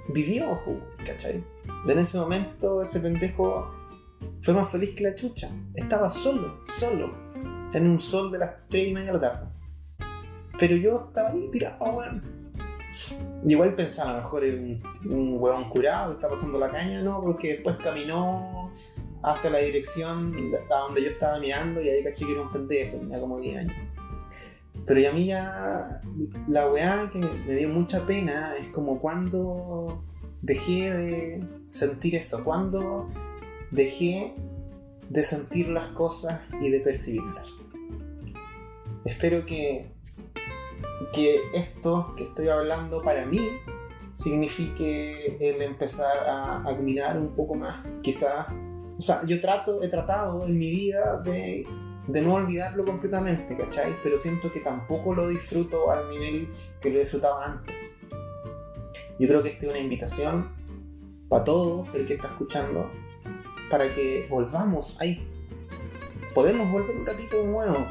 vivió, ¿cachai? En ese momento, ese pendejo fue más feliz que la chucha. Estaba solo, solo en un sol de las 3 y media de la tarde. Pero yo estaba ahí tirado, weón. Igual pensaba, mejor un, un huevón curado que está pasando la caña, no, porque después caminó hacia la dirección a donde yo estaba mirando y ahí caché que era un pendejo, tenía como 10 años. Pero y a mí ya la weá que me dio mucha pena es como cuando dejé de sentir eso, cuando dejé de sentir las cosas y de percibirlas. Espero que, que esto que estoy hablando para mí signifique el empezar a admirar un poco más, quizás. O sea, yo trato, he tratado en mi vida de, de no olvidarlo completamente, ¿cachai? Pero siento que tampoco lo disfruto al nivel que lo disfrutaba antes. Yo creo que esta es una invitación para todos el que está escuchando para que volvamos ahí. Podemos volver un ratito de nuevo.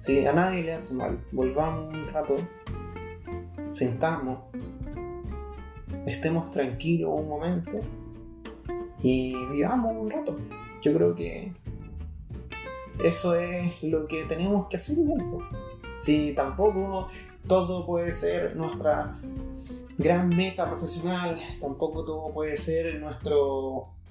Si a nadie le hace mal, volvamos un rato, sentamos, estemos tranquilos un momento y vivamos un rato. Yo creo que eso es lo que tenemos que hacer. Si tampoco todo puede ser nuestra gran meta profesional, tampoco todo puede ser nuestro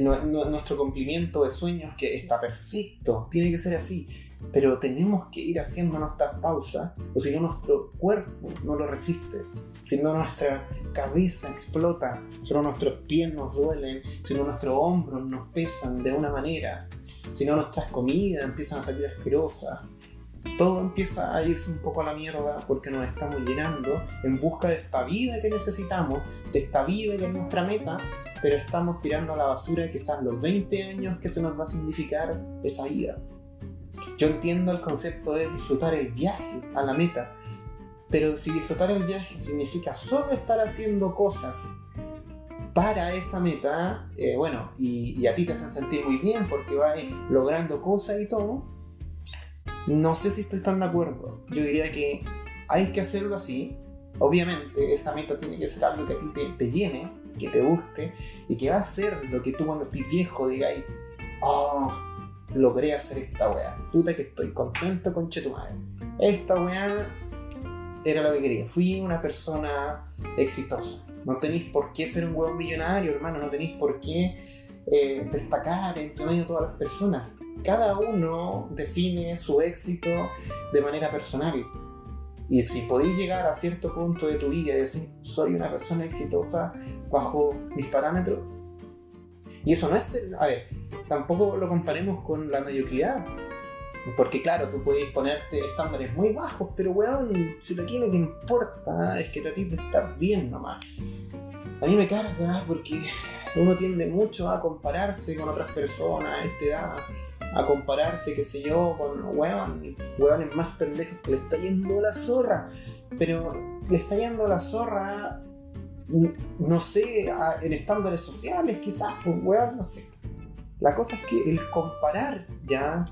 nuestro cumplimiento de sueños, que está perfecto, tiene que ser así, pero tenemos que ir haciendo nuestras pausas, o si no nuestro cuerpo no lo resiste, si no nuestra cabeza explota, si no nuestros pies nos duelen, si no nuestros hombros nos pesan de una manera, si no nuestras comidas empiezan a salir asquerosas, todo empieza a irse un poco a la mierda porque nos estamos llenando en busca de esta vida que necesitamos, de esta vida que es nuestra meta, pero estamos tirando a la basura quizás los 20 años que se nos va a significar esa vida. Yo entiendo el concepto de disfrutar el viaje a la meta, pero si disfrutar el viaje significa solo estar haciendo cosas para esa meta, eh, bueno, y, a ti te hacen sentir muy bien porque vas logrando cosas y todo, no sé si estoy tan de acuerdo. Yo diría que hay que hacerlo así. Obviamente, esa meta tiene que ser algo que a ti te, te llene, que te guste y que va a ser lo que tú cuando estés viejo digáis, oh, logré hacer esta weá. Puta que estoy contento con madre. Esta weá era lo que quería. Fui una persona exitosa. No tenéis por qué ser un weón millonario, hermano. No tenéis por qué eh, destacar entre medio de todas las personas. Cada uno define su éxito de manera personal. Y si podéis llegar a cierto punto de tu vida y decir, soy una persona exitosa bajo mis parámetros, y eso no es, a ver, tampoco lo comparemos con la mediocridad. Porque claro, tú puedes ponerte estándares muy bajos, pero weón, si lo que importa es que te de estar bien nomás. a mí me carga porque uno tiende mucho a compararse con otras personas a esta edad, a compararse, qué sé yo, con weón, weones más pendejos que le está yendo la zorra. Pero le está yendo la zorra, no sé, en estándares sociales quizás, pues weón, no sé. La cosa es que el comparar ya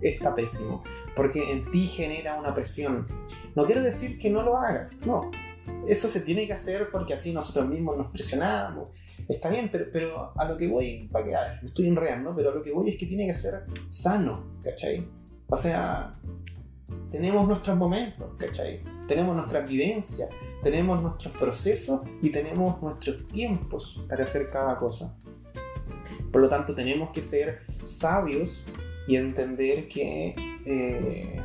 está pésimo, porque en ti genera una presión. No quiero decir que no lo hagas, no. Eso se tiene que hacer porque así nosotros mismos nos presionamos. Está bien, pero, pero a lo que voy, para que, a ver, me estoy enredando, pero a lo que voy es que tiene que ser sano, ¿cachai? O sea, tenemos nuestros momentos, ¿cachai? Tenemos nuestras vivencias, tenemos nuestros procesos y tenemos nuestros tiempos para hacer cada cosa. Por lo tanto, tenemos que ser sabios y entender que eh,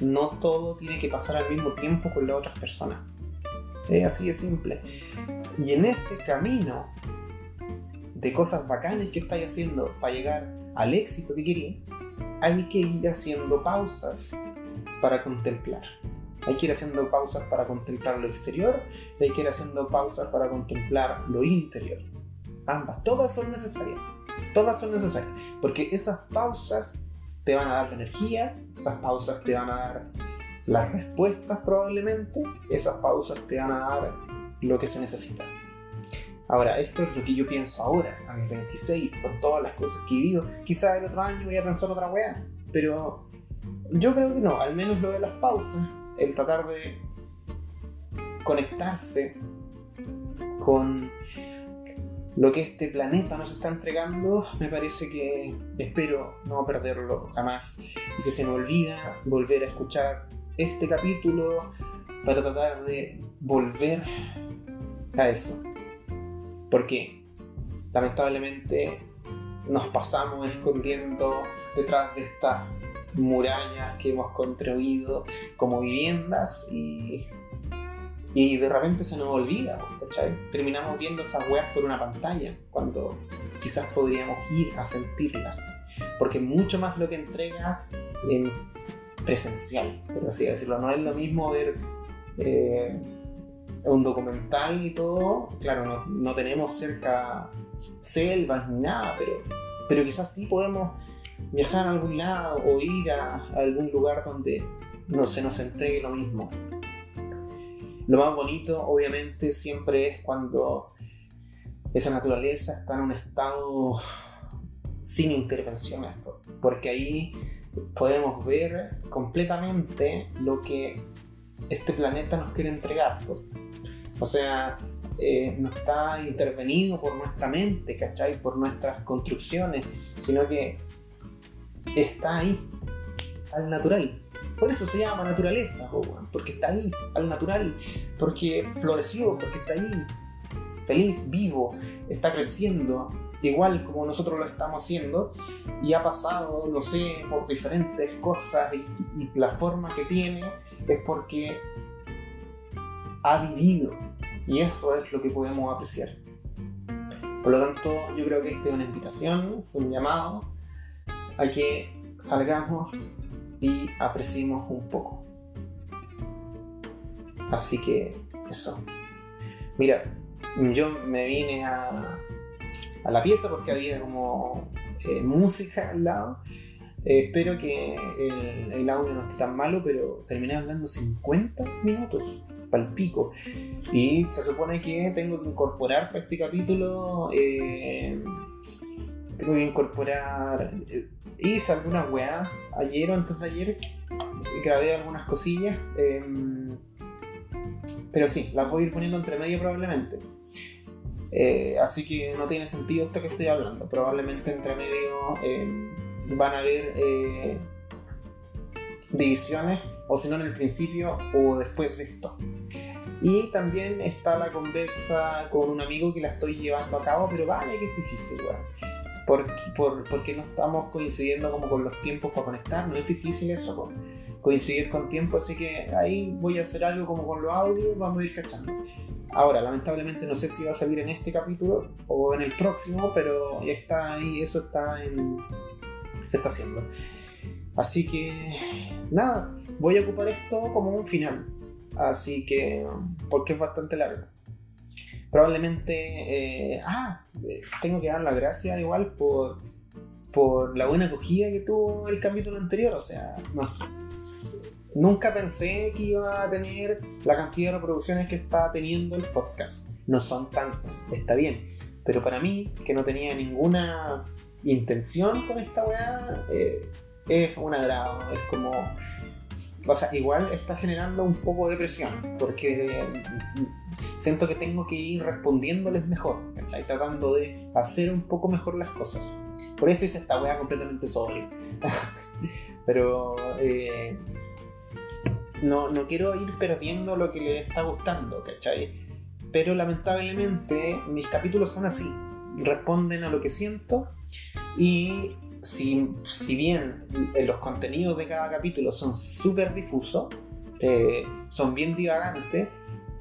no todo tiene que pasar al mismo tiempo con las otras personas. Es así de simple. Y en ese camino de cosas bacanas que estáis haciendo para llegar al éxito que queréis, hay que ir haciendo pausas para contemplar. Hay que ir haciendo pausas para contemplar lo exterior y hay que ir haciendo pausas para contemplar lo interior. Ambas, todas son necesarias. Todas son necesarias. Porque esas pausas te van a dar la energía, esas pausas te van a dar las respuestas probablemente, esas pausas te van a dar lo que se necesita. Ahora, esto es lo que yo pienso ahora, a mis 26, con todas las cosas que he vivido. Quizás el otro año voy a pensar otra weá, pero yo creo que no, al menos lo de las pausas, el tratar de conectarse con lo que este planeta nos está entregando, me parece que espero no perderlo jamás. Y si se me olvida, volver a escuchar este capítulo para tratar de volver a eso. Porque lamentablemente nos pasamos escondiendo detrás de estas murallas que hemos construido como viviendas y y de repente se nos olvida, ¿cachai? Terminamos viendo esas weas por una pantalla, cuando quizás podríamos ir a sentirlas. Porque mucho más lo que entrega en presencial, por así decirlo. No es lo mismo ver eh, un documental y todo. Claro, no, tenemos cerca selvas ni nada, pero, pero quizás sí podemos viajar a algún lado o ir a, a algún lugar donde no se nos entregue lo mismo. Lo más bonito, obviamente, siempre es cuando esa naturaleza está en un estado sin intervenciones, porque ahí podemos ver completamente lo que este planeta nos quiere entregar. O sea, eh, no está intervenido por nuestra mente, ¿cachai? Por nuestras construcciones, sino que está ahí, al natural. Por eso se llama naturaleza, porque está ahí, al natural, porque floreció, porque está ahí, feliz, vivo, está creciendo, igual como nosotros lo estamos haciendo, y ha pasado, no sé, por diferentes cosas, y, y la forma que tiene es porque ha vivido, y eso es lo que podemos apreciar. Por lo tanto, yo creo que esta es una invitación, es un llamado a que salgamos y apreciemos un poco. Así que eso. Mira, yo me vine a, a la pieza porque había como eh, música al lado. Eh, espero que el, audio no esté tan malo, pero terminé hablando 50 minutos para el pico. Y se supone que tengo que incorporar para este capítulo. Eh, tengo que incorporar hice algunas weas ayer o antes de ayer. Grabé algunas cosillas. Em, pero sí, las voy a ir poniendo entre medio probablemente. Eh, así que no tiene sentido esto que estoy hablando. Probablemente entre medio em, van a haber eh, divisiones, o si no en el principio o después de esto. Y también está la conversa con un amigo que la estoy llevando a cabo, pero vaya que es difícil, weón porque no estamos coincidiendo como con los tiempos para conectar, no es difícil eso, coincidir con tiempo, así que ahí voy a hacer algo como con los audios, vamos a ir cachando. Ahora, lamentablemente no sé si va a salir en este capítulo o en el próximo, pero ya está ahí, eso está en... se está haciendo. Así que, nada, voy a ocupar esto como un final. Así que, porque es bastante largo. probablemente, eh, ah, tengo que dar las gracias igual por, por la buena acogida que tuvo el capítulo anterior, o sea, no, nunca pensé que iba a tener la cantidad de reproducciones que está teniendo el podcast. No son tantas, está bien. Pero para mí, que no tenía ninguna intención con esta weá, eh, es un agrado. Es como. O sea, igual está generando un poco de presión, porque siento que tengo que ir respondiéndoles mejor, ¿cachai? Tratando de hacer un poco mejor las cosas. Por eso hice esta weá completamente sobre. Pero eh, no, no quiero ir perdiendo lo que les está gustando, ¿cachai? Pero lamentablemente mis capítulos son así, responden a lo que siento y si, si bien los contenidos de cada capítulo son súper difusos, eh, son bien divagantes,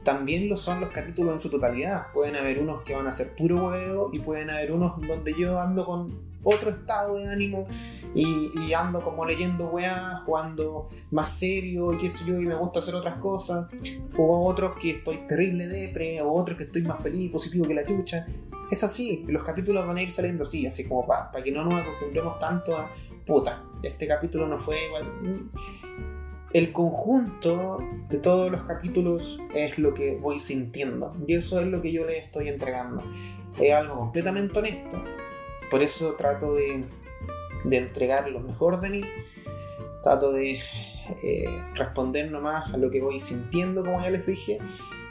también lo son los capítulos en su totalidad. Pueden haber unos que van a ser puro huevo y pueden haber unos donde yo ando con otro estado de ánimo y, ando como leyendo weá, jugando más serio y qué sé yo, y me gusta hacer otras cosas. O otros que estoy terrible depre, o otros que estoy más feliz, positivo que la chucha. Es así, los capítulos van a ir saliendo así, así como para que no nos acostumbremos tanto a puta, este capítulo no fue igual el conjunto de todos los capítulos es lo que voy sintiendo y eso es lo que yo le estoy entregando. Es algo completamente honesto, por eso trato de, entregar lo mejor de mí, trato de eh, responder nomás a lo que voy sintiendo, como ya les dije.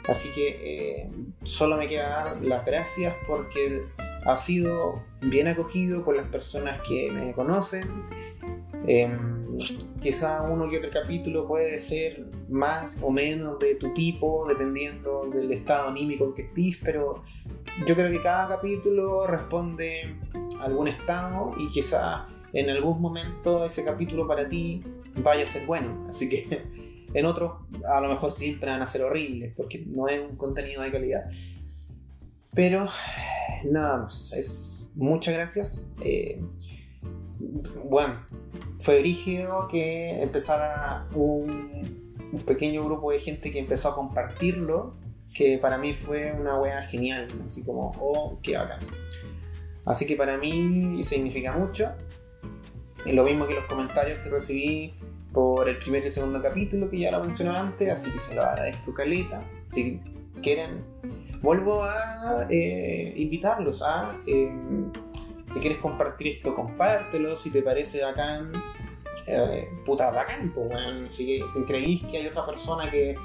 Así que eh, solo me queda dar las gracias porque ha sido bien acogido por las personas que me conocen. Em, quizá uno y otro capítulo puede ser más o menos de tu tipo, dependiendo del estado anímico en que estés, pero yo creo que cada capítulo responde a algún estado y quizá en algún momento ese capítulo para ti vaya a ser bueno. Así que en otros a lo mejor siempre van a ser horribles porque no es un contenido de calidad. Pero nada más, es muchas gracias. Eh, bueno, fue rígido que empezara un, pequeño grupo de gente que empezó a compartirlo, que para mí fue una wea genial, así como, oh, qué bacán. Así que para mí significa mucho. Y lo mismo que los comentarios que recibí por el primer y segundo capítulo, que ya lo mencioné antes, así que se lo agradezco, Caleta. Si quieren, vuelvo a eh, invitarlos a. Eh, si quieres compartir esto, compártelo. Si te parece bacán, eh, puta bacán, si, creéis que hay otra persona que,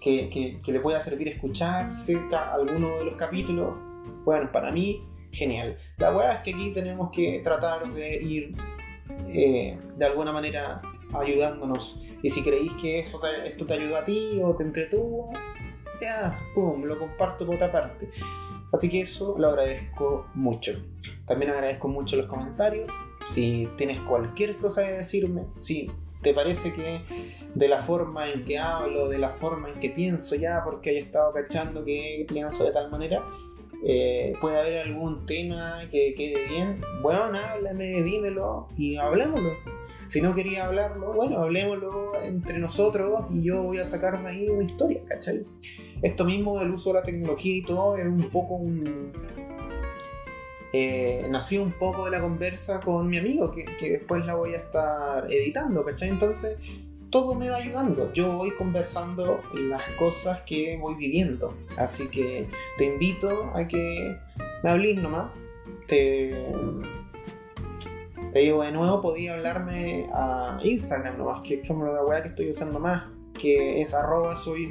que, le pueda servir escuchar cerca alguno de los capítulos, bueno, para mí, genial. La weá es que aquí tenemos que tratar de ir eh, de alguna manera ayudándonos. Y si creéis que esto te ayuda a ti o te entretuvo, ya, pum, lo comparto por otra parte. Así que eso lo agradezco mucho. También agradezco mucho los comentarios. Si tienes cualquier cosa que decirme, si te parece que de la forma en que hablo, de la forma en que pienso ya, porque haya estado cachando que pienso de tal manera, eh, puede haber algún tema que quede bien, bueno, háblame, dímelo y hablemoslo. Si no quería hablarlo, bueno, hablemoslo entre nosotros y yo voy a sacar de ahí una historia, ¿cachai? Esto mismo del uso de la tecnología y todo es un poco un... Eh, nació un poco de la conversa con mi amigo, que, después la voy a estar editando, ¿cachai? Entonces, todo me va ayudando. Yo voy conversando las cosas que voy viviendo. Así que te invito a que me hables nomás. Te, te digo de nuevo, podía hablarme a Instagram nomás, que es como la weá que estoy usando más, que es arroba soy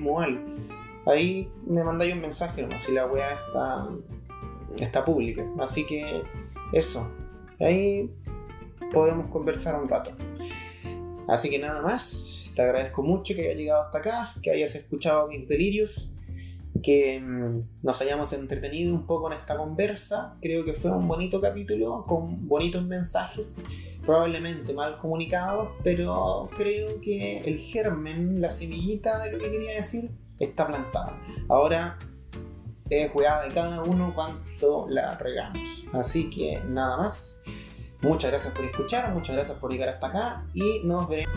ahí me mandáis un mensaje nomás si la weá está, está pública. Así que eso, ahí podemos conversar un rato. Así que nada más, te agradezco mucho que hayas llegado hasta acá, que hayas escuchado mis delirios, que mm, nos hayamos entretenido un poco en esta conversa. Creo que fue un bonito capítulo con bonitos mensajes, probablemente mal comunicados, pero creo que el germen, la semillita de lo que quería decir, está plantada. Ahora es jugada de cada uno cuanto la regamos. Así que nada más. Muchas gracias por escuchar, muchas gracias por llegar hasta acá y nos veremos.